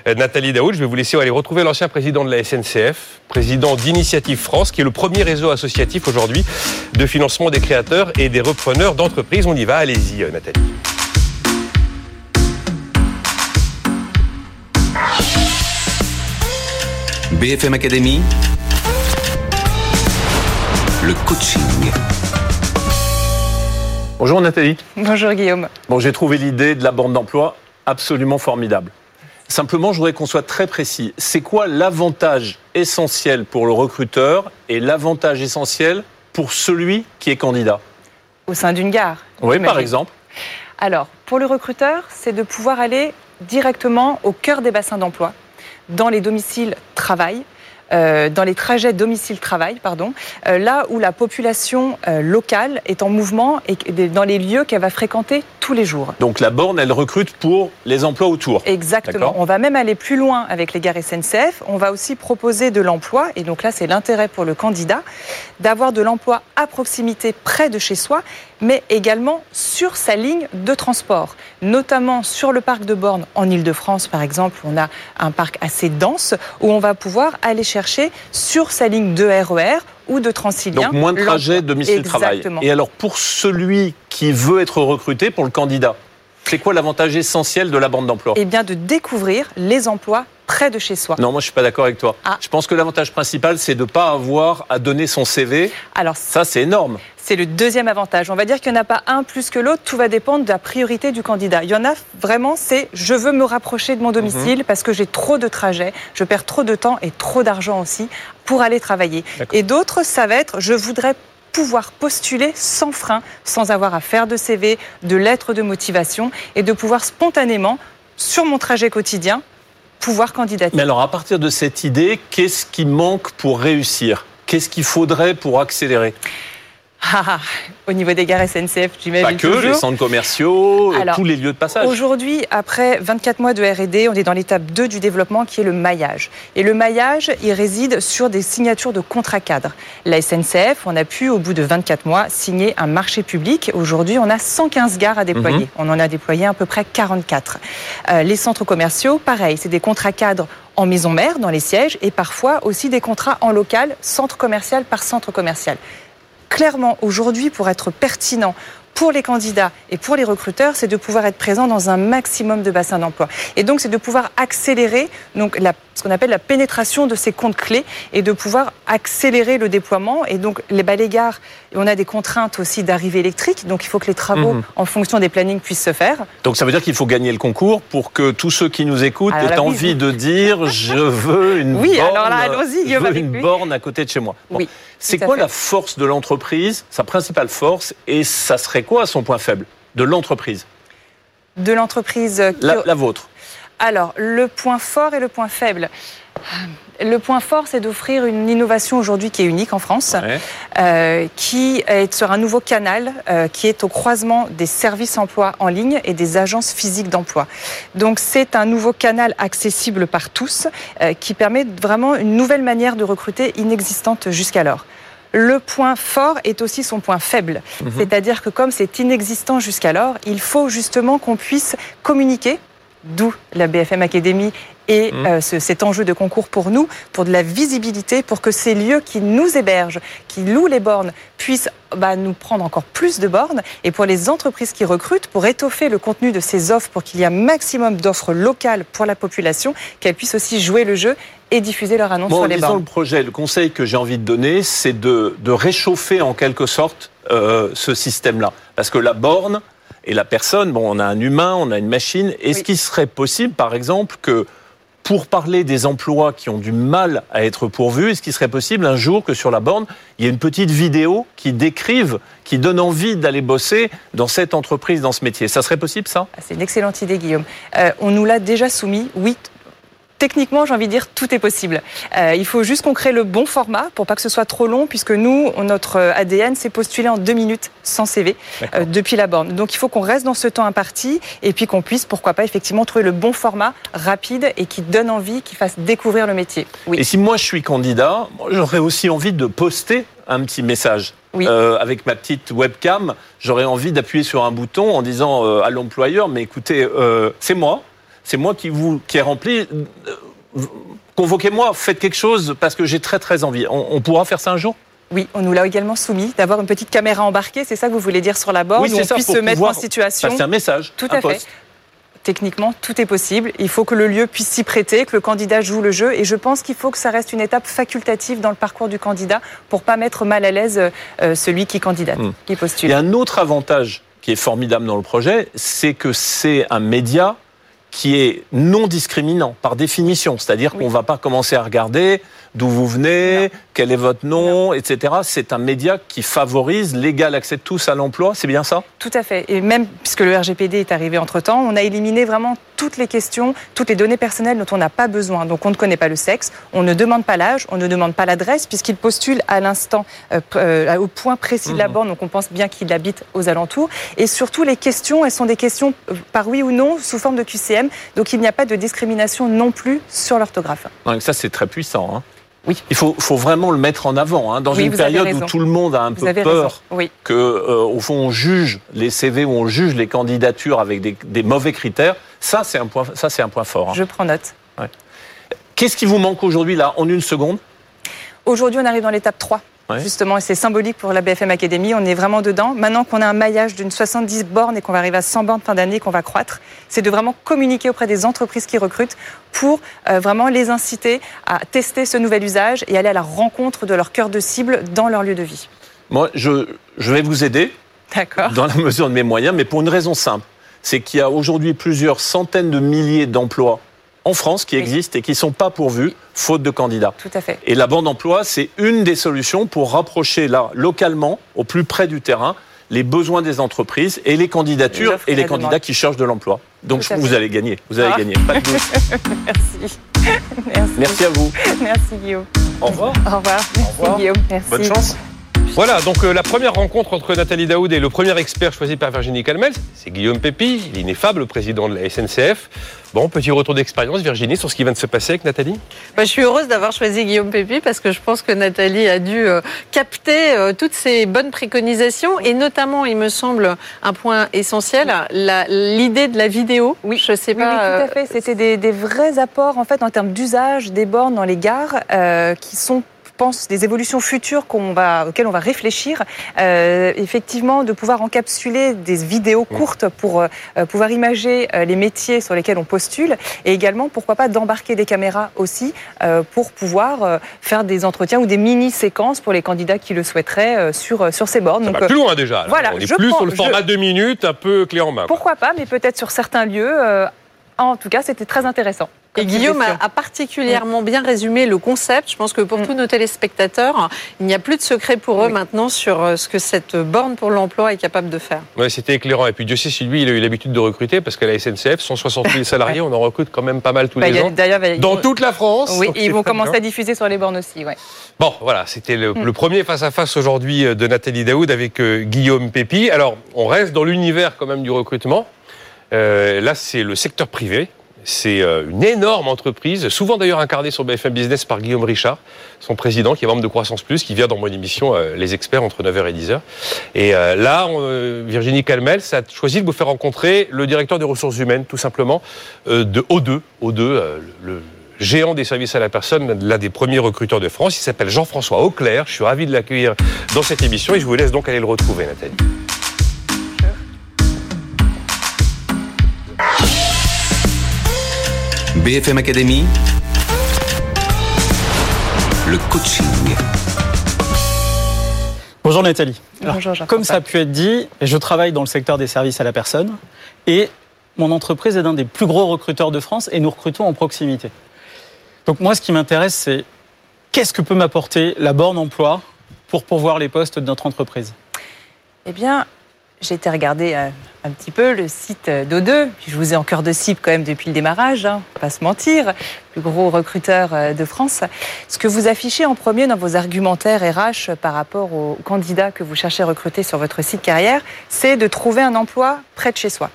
Nathalie Daoud, je vais vous laisser aller retrouver l'ancien président de la SNCF, président d'Initiative France, qui est le premier réseau associatif aujourd'hui de financement des créateurs et des repreneurs d'entreprises. On y va, allez-y Nathalie. BFM Academy, le coaching. Bonjour Nathalie. Bonjour Guillaume. Bon, j'ai trouvé l'idée de la bande d'emploi absolument formidable. Simplement, je voudrais qu'on soit très précis. C'est quoi l'avantage essentiel pour le recruteur et l'avantage essentiel pour celui qui est candidat? Au sein d'une gare Oui, par exemple. Alors, pour le recruteur, c'est de pouvoir aller directement au cœur des bassins d'emploi, dans les domiciles travail, euh, dans les trajets domicile-travail, pardon, euh, là où la population euh, locale est en mouvement et dans les lieux qu'elle va fréquenter tous les jours. Donc la borne, elle recrute pour les emplois autour. Exactement. On va même aller plus loin avec les gares SNCF. On va aussi proposer de l'emploi, et donc là c'est l'intérêt pour le candidat, d'avoir de l'emploi à proximité près de chez soi, mais également sur sa ligne de transport, notamment sur le parc de borne en Ile-de-France par exemple. On a un parc assez dense où on va pouvoir aller chercher sur sa ligne de RER ou de Transilien. Donc moins de trajets domicile-travail. Et alors pour celui qui veut être recruté, pour le candidat, c'est quoi l'avantage essentiel de la bande d'emploi? Eh bien de découvrir les emplois près de chez soi. Non, moi je suis pas d'accord avec toi. Ah. Je pense que l'avantage principal, c'est de ne pas avoir à donner son CV. Alors ça, c'est énorme. C'est le deuxième avantage. On va dire qu'il n'y en a pas un plus que l'autre. Tout va dépendre de la priorité du candidat. Il y en a vraiment, c'est je veux me rapprocher de mon domicile mhm. parce que j'ai trop de trajets, je perds trop de temps et trop d'argent aussi pour aller travailler. Et d'autres, ça va être je voudrais pouvoir postuler sans frein, sans avoir à faire de CV, de lettres de motivation et de pouvoir spontanément, sur mon trajet quotidien, pouvoir candidater. Mais alors, à partir de cette idée, qu'est-ce qui manque pour réussir? Qu'est-ce qu'il faudrait pour accélérer? Ah, ah, au niveau des gares SNCF, j'imagine Pas que, les centres commerciaux, euh, tous les lieux de passage. Aujourd'hui, après 24 mois de R&D, on est dans l'étape 2 du développement qui est le maillage. Et le maillage, il réside sur des signatures de contrats cadres. La SNCF, on a pu, au bout de 24 mois, signer un marché public. Aujourd'hui, on a 115 gares à déployer. Mhm. On en a déployé à peu près 44. Euh, les centres commerciaux, pareil, c'est des contrats cadres en maison mère, dans les sièges, et parfois aussi des contrats en local, centre commercial par centre commercial clairement aujourd'hui, pour être pertinent, pour les candidats et pour les recruteurs, c'est de pouvoir être présent dans un maximum de bassins d'emploi. Et donc, c'est de pouvoir accélérer donc, la, ce qu'on appelle la pénétration de ces comptes clés et de pouvoir accélérer le déploiement. Et donc, les balaygares, on a des contraintes aussi d'arrivée électrique, donc il faut que les travaux Mhm. en fonction des plannings puissent se faire. Donc ça veut dire qu'il faut gagner le concours pour que tous ceux qui nous écoutent Alors aient là, envie de dire je veux une Oui, borne, alors là, allons-y, je Guillaume, veux avec une lui. borne à côté de chez moi. Bon. Oui, C'est quoi fait. la force de l'entreprise, sa principale force, et ça serait quoi son point faible de l'entreprise, De l'entreprise qui- la, la vôtre Alors, le point fort et le point faible. Le point fort, c'est d'offrir une innovation aujourd'hui qui est unique en France, Ouais. euh, qui est sur un nouveau canal euh, qui est au croisement des services emploi en ligne et des agences physiques d'emploi. Donc, c'est un nouveau canal accessible par tous euh, qui permet vraiment une nouvelle manière de recruter inexistante jusqu'alors. Le point fort est aussi son point faible. C'est-à-dire que comme c'est inexistant jusqu'alors, il faut justement qu'on puisse communiquer, d'où la BFM Academy et Mhm. euh, ce- cet enjeu de concours pour nous, pour de la visibilité, pour que ces lieux qui nous hébergent, qui louent les bornes, puissent bah, nous prendre encore plus de bornes, et pour les entreprises qui recrutent, pour étoffer le contenu de ces offres, pour qu'il y ait un maximum d'offres locales pour la population, qu'elles puissent aussi jouer le jeu et diffuser leur annonce Bon, sur les bornes. le projet, le conseil que j'ai envie de donner, c'est de, de réchauffer en quelque sorte euh, ce système-là. Parce que la borne et la personne, bon, on a un humain, on a une machine. Est-ce Oui. qu'il serait possible, par exemple, que pour parler des emplois qui ont du mal à être pourvus, est-ce qu'il serait possible un jour que sur la borne, il y ait une petite vidéo qui décrive, qui donne envie d'aller bosser dans cette entreprise, dans ce métier? Ça serait possible, ça? Ah, C'est une excellente idée, Guillaume. Euh, on nous l'a déjà soumis. Oui, techniquement, j'ai envie de dire, tout est possible. Euh, il faut juste qu'on crée le bon format pour pas que ce soit trop long, puisque nous, notre euh, ADN, c'est postulé en deux minutes sans CV euh, depuis la borne. Donc, il faut qu'on reste dans ce temps imparti et puis qu'on puisse, pourquoi pas, effectivement, trouver le bon format rapide et qui donne envie, qui fasse découvrir le métier. Oui. Et si moi je suis candidat, j'aurais aussi envie de poster un petit message. Oui. Euh, avec ma petite webcam, j'aurais envie d'appuyer sur un bouton en disant euh, à l'employeur, mais écoutez, euh, c'est moi, c'est moi qui vous qui ai rempli. euh, Convoquez-moi, faites quelque chose parce que j'ai très très envie. On, on pourra faire ça un jour? Oui, on nous l'a également soumis, d'avoir une petite caméra embarquée, c'est ça que vous voulez dire sur la borne, Oui, où c'est on ça, puisse pour se mettre en situation. passer un message. Tout un à fait. Techniquement, tout est possible. Il faut que le lieu puisse s'y prêter, que le candidat joue le jeu. Et je pense qu'il faut que ça reste une étape facultative dans le parcours du candidat pour pas mettre mal à l'aise euh, celui qui candidate, Hmm. qui Il postule. y a un autre avantage qui est formidable dans le projet, c'est que c'est un média qui est non discriminant par définition. C'est-à-dire Oui. qu'on ne va pas commencer à regarder d'où vous venez. Quel est votre nom, etc. C'est un média qui favorise l'égal accès de tous à l'emploi. C'est bien ça? Tout à fait. Et même puisque le RGPD est arrivé entre-temps, on a éliminé vraiment toutes les questions, toutes les données personnelles dont on n'a pas besoin. Donc on ne connaît pas le sexe, on ne demande pas l'âge, on ne demande pas l'adresse, puisqu'il postule à l'instant, euh, euh, au point précis de la borne, donc on pense bien qu'il habite aux alentours. Et surtout, les questions, elles sont des questions euh, par oui ou non, sous forme de QCM. Donc il n'y a pas de discrimination non plus sur l'orthographe. Ça, c'est très puissant. hein. Oui. Il faut, faut vraiment le mettre en avant. hein, dans Oui, une période où tout le monde a un Vous peu peur. Oui. que, euh, au fond, on juge les CV ou on juge les candidatures avec des, des mauvais critères. Ça, c'est un point, ça, c'est un point fort. hein. Je prends note. Qu'est-ce qui vous manque aujourd'hui, là, en une seconde? Aujourd'hui, on arrive dans l'étape 3. Ouais. Justement, et c'est symbolique pour la BFM Academy, on est vraiment dedans. Maintenant qu'on a un maillage d'une 70 bornes et qu'on va arriver à 100 bornes fin d'année, qu'on va croître, c'est de vraiment communiquer auprès des entreprises qui recrutent pour euh, vraiment les inciter à tester ce nouvel usage et aller à la rencontre de leur cœur de cible dans leur lieu de vie. Moi, je, je vais vous aider D'accord dans la mesure de mes moyens, mais pour une raison simple. C'est qu'il y a aujourd'hui plusieurs centaines de milliers d'emplois en France qui Oui. existent et qui ne sont pas pourvus, faute de candidats. Tout à fait. Et la bande d'emploi, c'est une des solutions pour rapprocher là, localement, au plus près du terrain, les besoins des entreprises et les candidatures et et les candidats demande. qui cherchent de l'emploi. Donc à vous allez gagner, vous allez Ah. gagner, pas de doute. Merci. Merci. Merci à vous. Merci Guillaume. Au revoir. Au revoir. Merci revoir. Guillaume. Merci. Bonne chance. Voilà, donc euh, la première rencontre entre Nathalie Daoud et le premier expert choisi par Virginie Calmels, c'est Guillaume Pépi, l'ineffable président de la SNCF. Bon, petit retour d'expérience, Virginie, sur ce qui vient de se passer avec Nathalie Bah, je suis heureuse d'avoir choisi Guillaume Pépi parce que je pense que Nathalie a dû euh, capter euh, toutes ces bonnes préconisations et notamment, il me semble, un point essentiel, la- l'idée de la vidéo. Oui. je sais Oui, oui, pas. tout à fait. C'était des, des vrais apports en fait en termes d'usage des bornes dans les gares euh, qui sont pense, des évolutions futures qu'on va, auxquelles on va réfléchir. Euh, effectivement, de pouvoir encapsuler des vidéos courtes pour euh, pouvoir imager euh, les métiers sur lesquels on postule et également, pourquoi pas, d'embarquer des caméras aussi euh, pour pouvoir euh, faire des entretiens ou des mini-séquences pour les candidats qui le souhaiteraient euh, sur, sur ces bornes. Ça Donc, va euh, plus loin déjà. là. voilà, on est je plus pense- sur le je- format deux minutes, un peu clé en main. quoi. pourquoi pas, mais peut-être sur certains lieux. euh, en tout cas, c'était très intéressant. Et Guillaume a, a particulièrement bien résumé le concept. Je pense que pour Mm. tous nos téléspectateurs, il n'y a plus de secret pour eux Oui. maintenant sur euh, ce que cette borne pour l'emploi est capable de faire. Ouais, c'était éclairant. Et puis Dieu sait si lui, il a eu l'habitude de recruter, parce qu'à la SNCF, 160 000 salariés, on en recrute quand même pas mal tous Bah, il les y a- ans. Dans vont- toute la France. Oui, et ils vont commencer bien. à diffuser sur les bornes aussi. Ouais. Bon, voilà, c'était le, Mm. le premier face-à-face aujourd'hui euh, de Nathalie Daoud avec euh, Guillaume Pépi. Alors, on reste dans l'univers quand même du recrutement. Euh, là, c'est le secteur privé. C'est euh, une énorme entreprise, souvent d'ailleurs incarnée sur BFM Business par Guillaume Richard, son président, qui est membre de Croissance Plus, qui vient dans mon émission euh, Les Experts entre 9h et 10h. Et euh, là, Virginie Calmel, ça a choisi de vous faire rencontrer le directeur des ressources humaines, tout simplement, de O2. O2, euh, le, le géant des services à la personne, l'un des premiers recruteurs de France. Il s'appelle Jean-François Auclair. Je suis ravi de l'accueillir dans cette émission et je vous laisse donc aller le retrouver, Nathalie. BFM Academy, le coaching. Bonjour Nathalie. Alors, Bonjour, comme ça a pu être dit, je travaille dans le secteur des services à la personne et mon entreprise est l'un des plus gros recruteurs de France et nous recrutons en proximité. Donc moi, ce qui m'intéresse, c'est qu'est-ce que peut m'apporter la borne emploi pour pourvoir les postes de notre entreprise? Eh bien, j'ai été regarder euh, un petit peu le site d'O2. Puis je vous ai en cœur de cible quand même depuis le démarrage, hein, pas se mentir, plus gros recruteur euh, de France. Ce que vous affichez en premier dans vos argumentaires RH par rapport aux candidats que vous cherchez à recruter sur votre site carrière, c'est de trouver un emploi près de chez soi.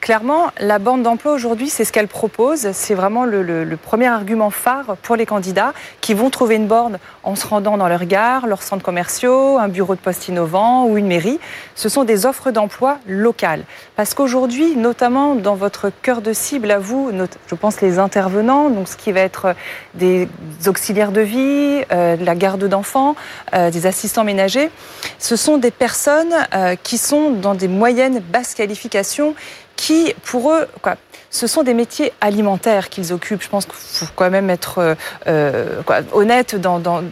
Clairement, la bande d'emploi aujourd'hui, c'est ce qu'elle propose. C'est vraiment le, premier argument phare pour les candidats qui vont trouver une borne en se rendant dans leur gare, leurs centres commerciaux, un bureau de poste innovant ou une mairie. Ce sont des offres d'emploi locales. Parce qu'aujourd'hui, notamment dans votre cœur de cible à vous, je pense les intervenants, donc ce qui va être des auxiliaires de vie, euh, de la garde d'enfants, euh, des assistants ménagers, ce sont des personnes euh, qui sont dans des moyennes basses qualifications qui, pour eux, quoi, ce sont des métiers alimentaires qu'ils occupent. Je pense qu'il faut quand même être euh, euh, honnête dans, dans,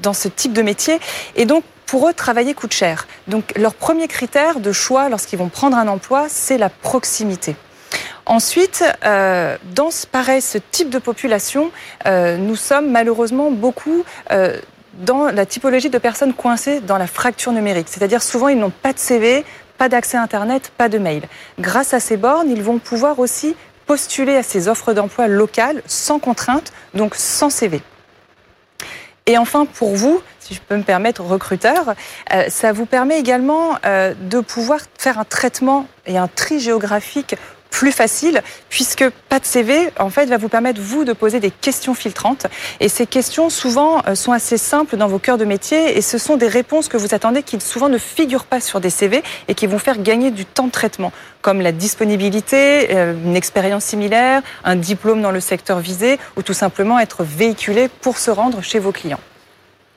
dans, ce type de métier. Et donc, pour eux, travailler coûte cher. Donc, leur premier critère de choix lorsqu'ils vont prendre un emploi, c'est la proximité. Ensuite, euh, dans ce, pareil, ce type de population, nous sommes malheureusement beaucoup dans la typologie de personnes coincées dans la fracture numérique. C'est-à-dire souvent ils n'ont pas de CV, pas d'accès Internet, pas de mail. Grâce à ces bornes, ils vont pouvoir aussi postuler à ces offres d'emploi locales sans contrainte, donc sans CV. Et enfin, pour vous, si je peux me permettre, recruteur, euh, ça vous permet également euh, de pouvoir faire un traitement et un tri géographique plus facile, puisque pas de CV, en fait, va vous permettre, vous, de poser des questions filtrantes. Et ces questions, souvent, euh, sont assez simples dans vos cœurs de métier, et ce sont des réponses que vous attendez qui, souvent, ne figurent pas sur des CV et qui vont faire gagner du temps de traitement, comme la disponibilité, euh, une expérience similaire, un diplôme dans le secteur visé, ou tout simplement être véhiculé pour se rendre chez vos clients.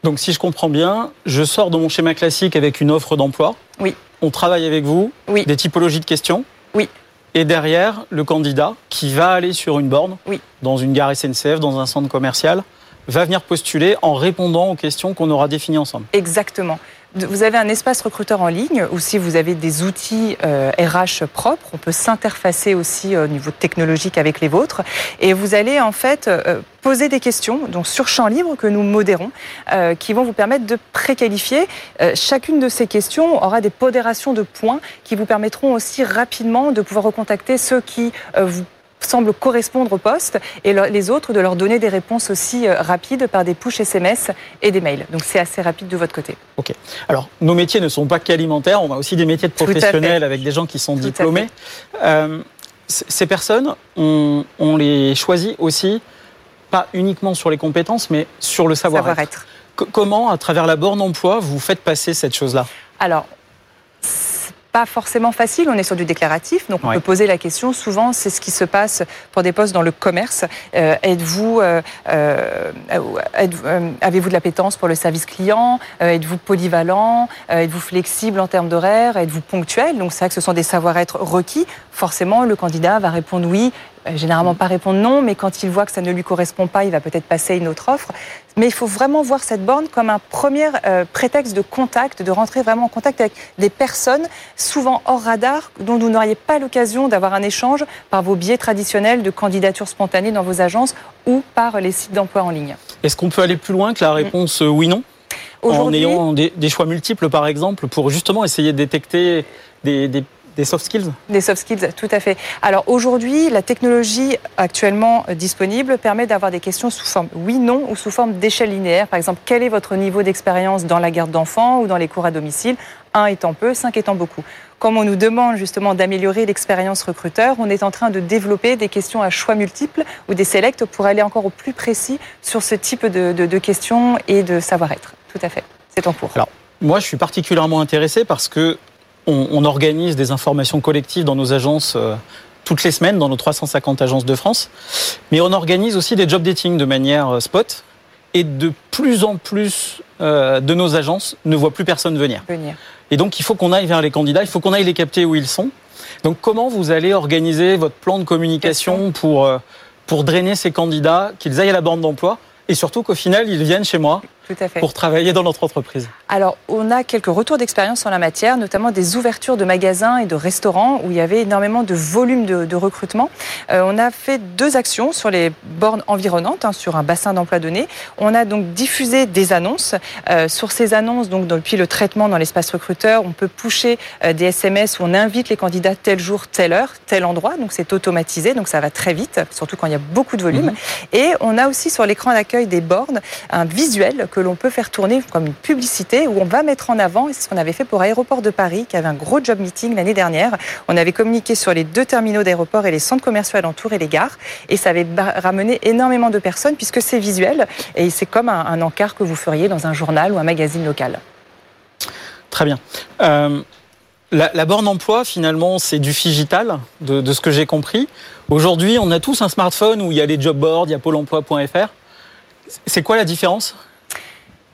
Donc si je comprends bien, je sors de mon schéma classique avec une offre d'emploi. Oui. On travaille avec vous, Oui. des typologies de questions. Oui. Et derrière, le candidat qui va aller sur une borne, Oui. dans une gare SNCF, dans un centre commercial, va venir postuler en répondant aux questions qu'on aura définies ensemble. Exactement. Vous avez un espace recruteur en ligne ou si vous avez des outils euh, RH propres, on peut s'interfacer aussi euh, au niveau technologique avec les vôtres et vous allez en fait euh, poser des questions donc sur champ libre que nous modérons euh, qui vont vous permettre de préqualifier. Chacune de ces questions aura des pondérations de points qui vous permettront aussi rapidement de pouvoir recontacter ceux qui vous semblent correspondre au poste et le- les autres de leur donner des réponses aussi euh, rapides par des push SMS et des mails. Donc c'est assez rapide de votre côté. Ok. Alors, nos métiers ne sont pas qu'alimentaires, on a aussi des métiers de professionnels avec des gens qui sont Tout diplômés. Euh, ces personnes, on, on les choisit aussi, pas uniquement sur les compétences, mais sur le savoir-être. Savoir-être. Co- comment, à travers la borne emploi, vous faites passer cette chose-là? Alors, pas forcément facile. On est sur du déclaratif, donc on Ouais. peut poser la question. Souvent, c'est ce qui se passe pour des postes dans le commerce. Euh, êtes-vous, euh, euh, euh, avez-vous de l'appétence pour le service client? Euh, Êtes-vous polyvalent? Euh, Êtes-vous flexible en termes d'horaire Êtes-vous ponctuel? Donc c'est vrai que ce sont des savoir-être requis. Forcément, le candidat va répondre oui. Euh, Généralement pas répondre non, mais quand il voit que ça ne lui correspond pas, il va peut-être passer une autre offre. Mais il faut vraiment voir cette borne comme un premier euh, prétexte de contact, de rentrer vraiment en contact avec des personnes souvent hors radar, dont vous n'auriez pas l'occasion d'avoir un échange par vos biais traditionnels de candidature spontanée dans vos agences ou par les sites d'emploi en ligne. Est-ce qu'on peut aller plus loin que la réponse euh, oui-non En ayant des, des choix multiples, par exemple, pour justement essayer de détecter des, des- des soft skills Des soft skills, tout à fait. Alors aujourd'hui, la technologie actuellement euh, disponible permet d'avoir des questions sous forme oui, non ou sous forme d'échelle linéaire. Par exemple, quel est votre niveau d'expérience dans la garde d'enfants ou dans les cours à domicile? 1 étant peu, 5 étant beaucoup. Comme on nous demande justement d'améliorer l'expérience recruteur, on est en train de développer des questions à choix multiples ou des selects pour aller encore au plus précis sur ce type de, de- de questions et de savoir-être. Tout à fait. C'est en cours. Alors, moi, je suis particulièrement intéressé parce que on, on organise des informations collectives dans nos agences euh, toutes les semaines, dans nos 350 agences de France. Mais on organise aussi des job dating de manière euh, spot. Et de plus en plus euh, de nos agences ne voient plus personne venir. Venir. Et donc, il faut qu'on aille vers les candidats, il faut qu'on aille les capter où ils sont. Donc, comment vous allez organiser votre plan de communication pour, euh, pour drainer ces candidats, qu'ils aillent à la borne d'emploi et surtout qu'au final, ils viennent chez moi Tout à fait. pour travailler dans notre entreprise Alors, on a quelques retours d'expérience en la matière, notamment des ouvertures de magasins et de restaurants où il y avait énormément de volume de, de recrutement. Euh, on a fait deux actions sur les bornes environnantes, hein, sur un bassin d'emploi donné. On a donc diffusé des annonces. Euh, sur ces annonces, donc depuis le traitement dans l'espace recruteur, on peut pusher euh, des SMS où on invite les candidats tel jour, telle heure, tel endroit. Donc c'est automatisé, donc ça va très vite, surtout quand il y a beaucoup de volume. Et on a aussi sur l'écran d'accueil des bornes un visuel que l'on peut faire tourner comme une publicité où on va mettre en avant, c'est ce qu'on avait fait pour Aéroport de Paris, qui avait un gros job meeting l'année dernière. On avait communiqué sur les deux terminaux d'aéroport et les centres commerciaux alentours et les gares. Et ça avait ramené énormément de personnes puisque c'est visuel et c'est comme un, encart que vous feriez dans un journal ou un magazine local. Très bien. Euh, la, borne emploi, finalement, c'est du figital, de, de ce que j'ai compris. Aujourd'hui, on a tous un smartphone où il y a les job boards, il y a pôle emploi.fr. C'est quoi la différence?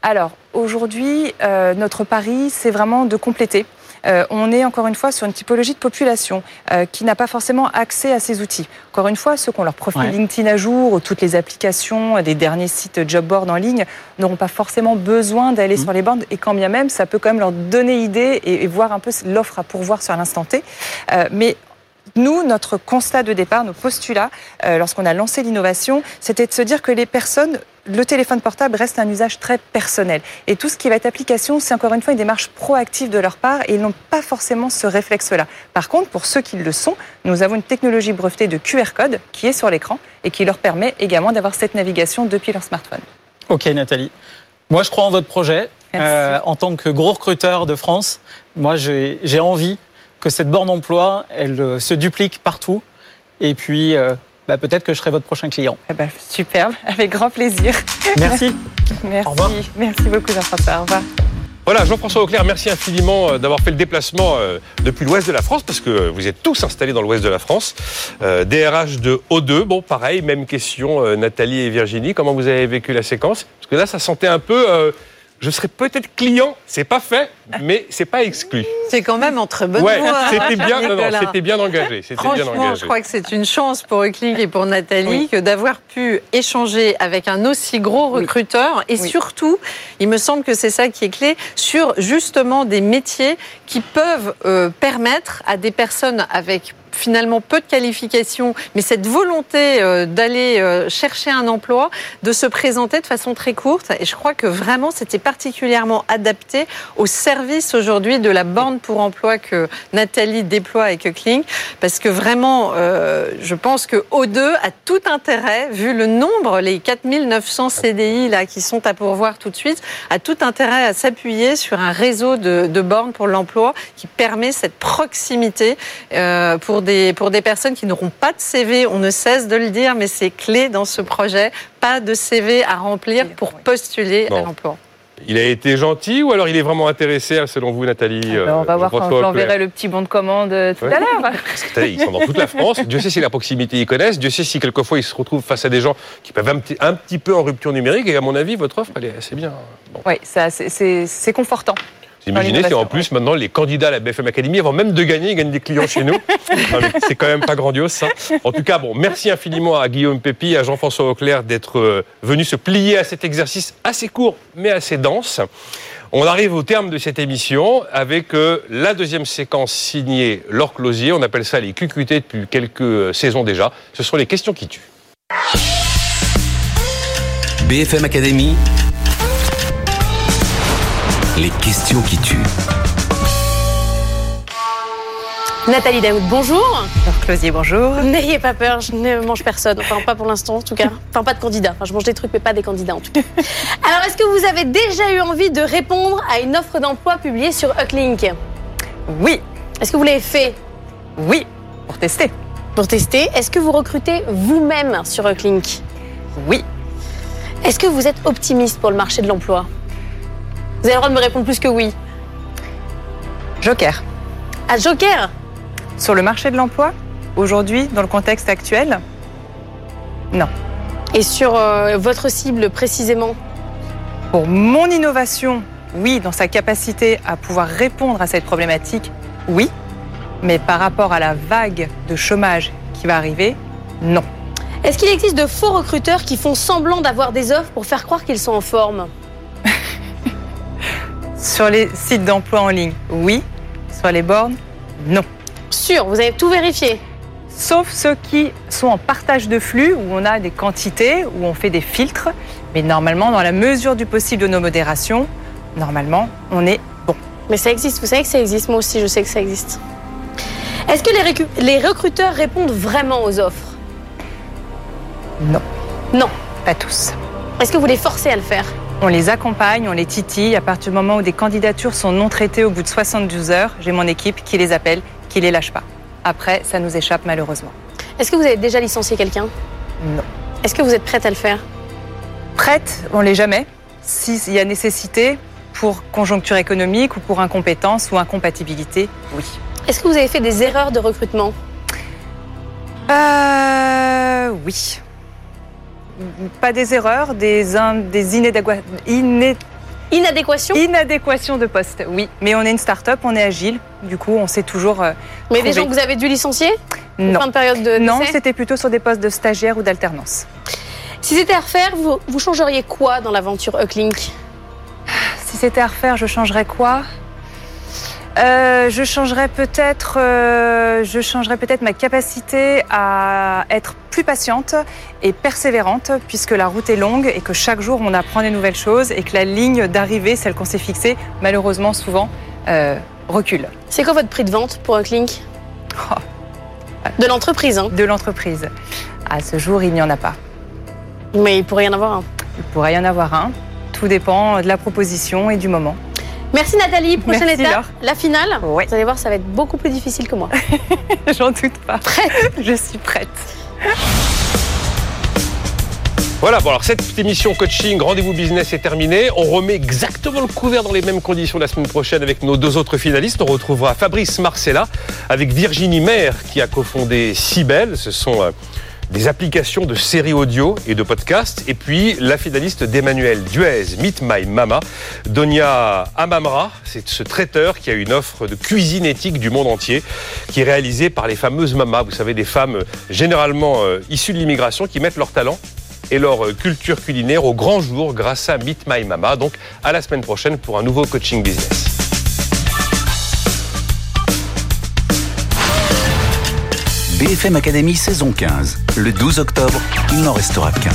Alors, aujourd'hui, euh, notre pari, c'est vraiment de compléter. Euh, on est encore une fois sur une typologie de population euh, qui n'a pas forcément accès à ces outils. Encore une fois, ceux qui ont leur profil Ouais. LinkedIn à jour, ou toutes les applications des derniers sites job board en ligne, n'auront pas forcément besoin d'aller Mhm. sur les bornes. Et quand bien même, ça peut quand même leur donner idée et, et voir un peu l'offre à pourvoir sur l'instant T. Euh, mais nous, notre constat de départ, nos postulats, euh, lorsqu'on a lancé l'innovation, c'était de se dire que les personnes, le téléphone portable reste un usage très personnel. Et tout ce qui va être application, c'est encore une fois une démarche proactive de leur part et ils n'ont pas forcément ce réflexe-là. Par contre, pour ceux qui le sont, nous avons une technologie brevetée de QR code qui est sur l'écran et qui leur permet également d'avoir cette navigation depuis leur smartphone. Ok, Nathalie. Moi, je crois en votre projet. Euh, en tant que gros recruteur de France, moi, j'ai envie que cette borne emploi, elle euh, se duplique partout. Et puis, euh, bah, peut-être que je serai votre prochain client. Eh ben, superbe, avec grand plaisir. Merci. Merci. Au revoir. Merci beaucoup, Jean-François. Au revoir. Voilà, Jean-François Auclair, merci infiniment euh, d'avoir fait le déplacement depuis l'ouest de la France, parce que vous êtes tous installés dans l'ouest de la France. Euh, DRH de O2, bon, pareil, même question, Nathalie et Virginie, comment vous avez vécu la séquence? Parce que là, ça sentait un peu, euh, je serais peut-être client, c'est pas fait, mais c'est pas exclu. C'est quand même entre bonnes Ouais, c'était bien, non, non, Nicolas. c'était bien engagé, c'était bien Franchement, engagé. je crois que c'est une chance pour Euclid et pour Nathalie Oui. que d'avoir pu échanger avec un aussi gros Oui. recruteur. Et Oui. surtout, il me semble que c'est ça qui est clé, sur justement des métiers qui peuvent euh, permettre à des personnes avec finalement peu de qualifications, mais cette volonté euh, d'aller euh, chercher un emploi, de se présenter de façon très courte. Et je crois que vraiment, c'était particulièrement adapté au service aujourd'hui de la borne pour emploi que Nathalie déploie avec Kling, parce que vraiment, euh, je pense que O2 a tout intérêt, vu le nombre, les 4900 CDI là qui sont à pourvoir tout de suite, a tout intérêt à s'appuyer sur un réseau de, bornes pour l'emploi qui permet cette proximité pour des pour des personnes qui n'auront pas de CV. On ne cesse de le dire, mais c'est clé dans ce projet. Pas de CV à remplir pour postuler à l'emploi. Il a été gentil ou alors il est vraiment intéressé, selon vous, Nathalie Alors, ben, on va euh, voir quand je l'enverrai le petit bon de commande euh, tout Ouais. à l'heure. Parce que ils sont dans toute la France. Dieu sait si la proximité ils connaissent. Dieu sait si quelquefois ils se retrouvent face à des gens qui peuvent un petit, un petit peu en rupture numérique. Et à mon avis, votre offre, elle est assez bien. Bon. Oui, c'est confortant. Vous imaginez si en plus, maintenant, les candidats à la BFM Academy, avant même de gagner, ils gagnent des clients chez nous. Mais C'est quand même pas grandiose, ça. En tout cas, bon, merci infiniment à Guillaume Pépi, à Jean-François Auclair d'être euh, venus se plier à cet exercice assez court, mais assez dense. On arrive au terme de cette émission avec euh, la deuxième séquence signée Laure Closier. On appelle ça les QQT depuis quelques euh, saisons déjà. Ce sont les questions qui tuent. BFM Academy. Les questions qui tuent. Nathalie Daoud, bonjour. Alors, Closier, bonjour. N'ayez pas peur, je ne mange personne. Enfin, pas pour l'instant, en tout cas. Enfin, pas de candidats. Enfin, je mange des trucs, mais pas des candidats, en tout cas. Alors, est-ce que vous avez déjà eu envie de répondre à une offre d'emploi publiée sur Ucklink Oui, Est-ce que vous l'avez fait? Oui, pour tester. pour tester Est-ce que vous recrutez vous-même sur Ucklink Oui, Est-ce que vous êtes optimiste pour le marché de l'emploi? Vous avez le droit de me répondre plus que oui. Joker. À Joker Sur le marché de l'emploi, aujourd'hui, dans le contexte actuel, non. Et sur euh, votre cible précisément? Pour mon innovation, oui, dans sa capacité à pouvoir répondre à cette problématique, oui. Mais par rapport à la vague de chômage qui va arriver, non. Est-ce qu'il existe de faux recruteurs qui font semblant d'avoir des offres pour faire croire qu'ils sont en forme? Sur les sites d'emploi en ligne, oui. Sur les bornes, non. Sûr, vous avez tout vérifié. Sauf ceux qui sont en partage de flux, où on a des quantités, où on fait des filtres. Mais normalement, dans la mesure du possible de nos modérations, normalement, on est bon. Mais ça existe, vous savez que ça existe, moi aussi je sais que ça existe. Est-ce que les, les recruteurs répondent vraiment aux offres? Non, Non. pas tous. Est-ce que vous les forcez à le faire? On les accompagne, on les titille. À partir du moment où des candidatures sont non traitées au bout de 72 heures, j'ai mon équipe qui les appelle, qui les lâche pas. Après, ça nous échappe malheureusement. Est-ce que vous avez déjà licencié quelqu'un? Non. Est-ce que vous êtes prête à le faire? Prête, on l'est jamais. S'il y a nécessité pour conjoncture économique ou pour incompétence ou incompatibilité, oui. Est-ce que vous avez fait des erreurs de recrutement? Euh, oui. Pas des erreurs, des, in- des inadéqua- iné- Inadéquation inadéquations de poste, oui. Mais on est une start-up, on est agile. Du coup, on sait toujours. euh, Mais des gens que vous avez dû licencier Non. Fin de période de Non, c'était plutôt sur des postes de stagiaire ou d'alternance. Si c'était à refaire, vous, vous changeriez quoi dans l'aventure Ucklink Si c'était à refaire, je changerais quoi? Euh, je changerais peut-être, euh, je changerais peut-être ma capacité à être plus patiente et persévérante, puisque la route est longue et que chaque jour on apprend des nouvelles choses et que la ligne d'arrivée, celle qu'on s'est fixée, malheureusement souvent euh, recule. C'est quoi votre prix de vente pour Ucklink Oh. De l'entreprise, hein De l'entreprise. À ce jour, il n'y en a pas. Mais il pourrait y en avoir un. Il pourrait y en avoir un. Tout dépend de la proposition et du moment. Merci Nathalie. Prochaine Merci, étape, Laure. la finale. Ouais. Vous allez voir, ça va être beaucoup plus difficile que moi. J'en doute pas. Prête Je suis prête. Voilà, bon alors cette émission coaching, rendez-vous business est terminée. On remet exactement le couvert dans les mêmes conditions la semaine prochaine avec nos deux autres finalistes. On retrouvera Fabrice Marcella avec Virginie Maire qui a cofondé Cybelle. Ce sont euh, des applications de séries audio et de podcasts. Et puis la finaliste d'Emmanuel Duez, Meet My Mama, Donia Amamra. C'est ce traiteur qui a une offre de cuisine éthique du monde entier qui est réalisée par les fameuses mamas. Vous savez, des femmes euh, généralement euh, issues de l'immigration qui mettent leur talent et leur euh, culture culinaire au grand jour grâce à Meet My Mama. Donc à la semaine prochaine pour un nouveau coaching business. BFM Academy saison 15. Le 12 octobre, il n'en restera qu'un.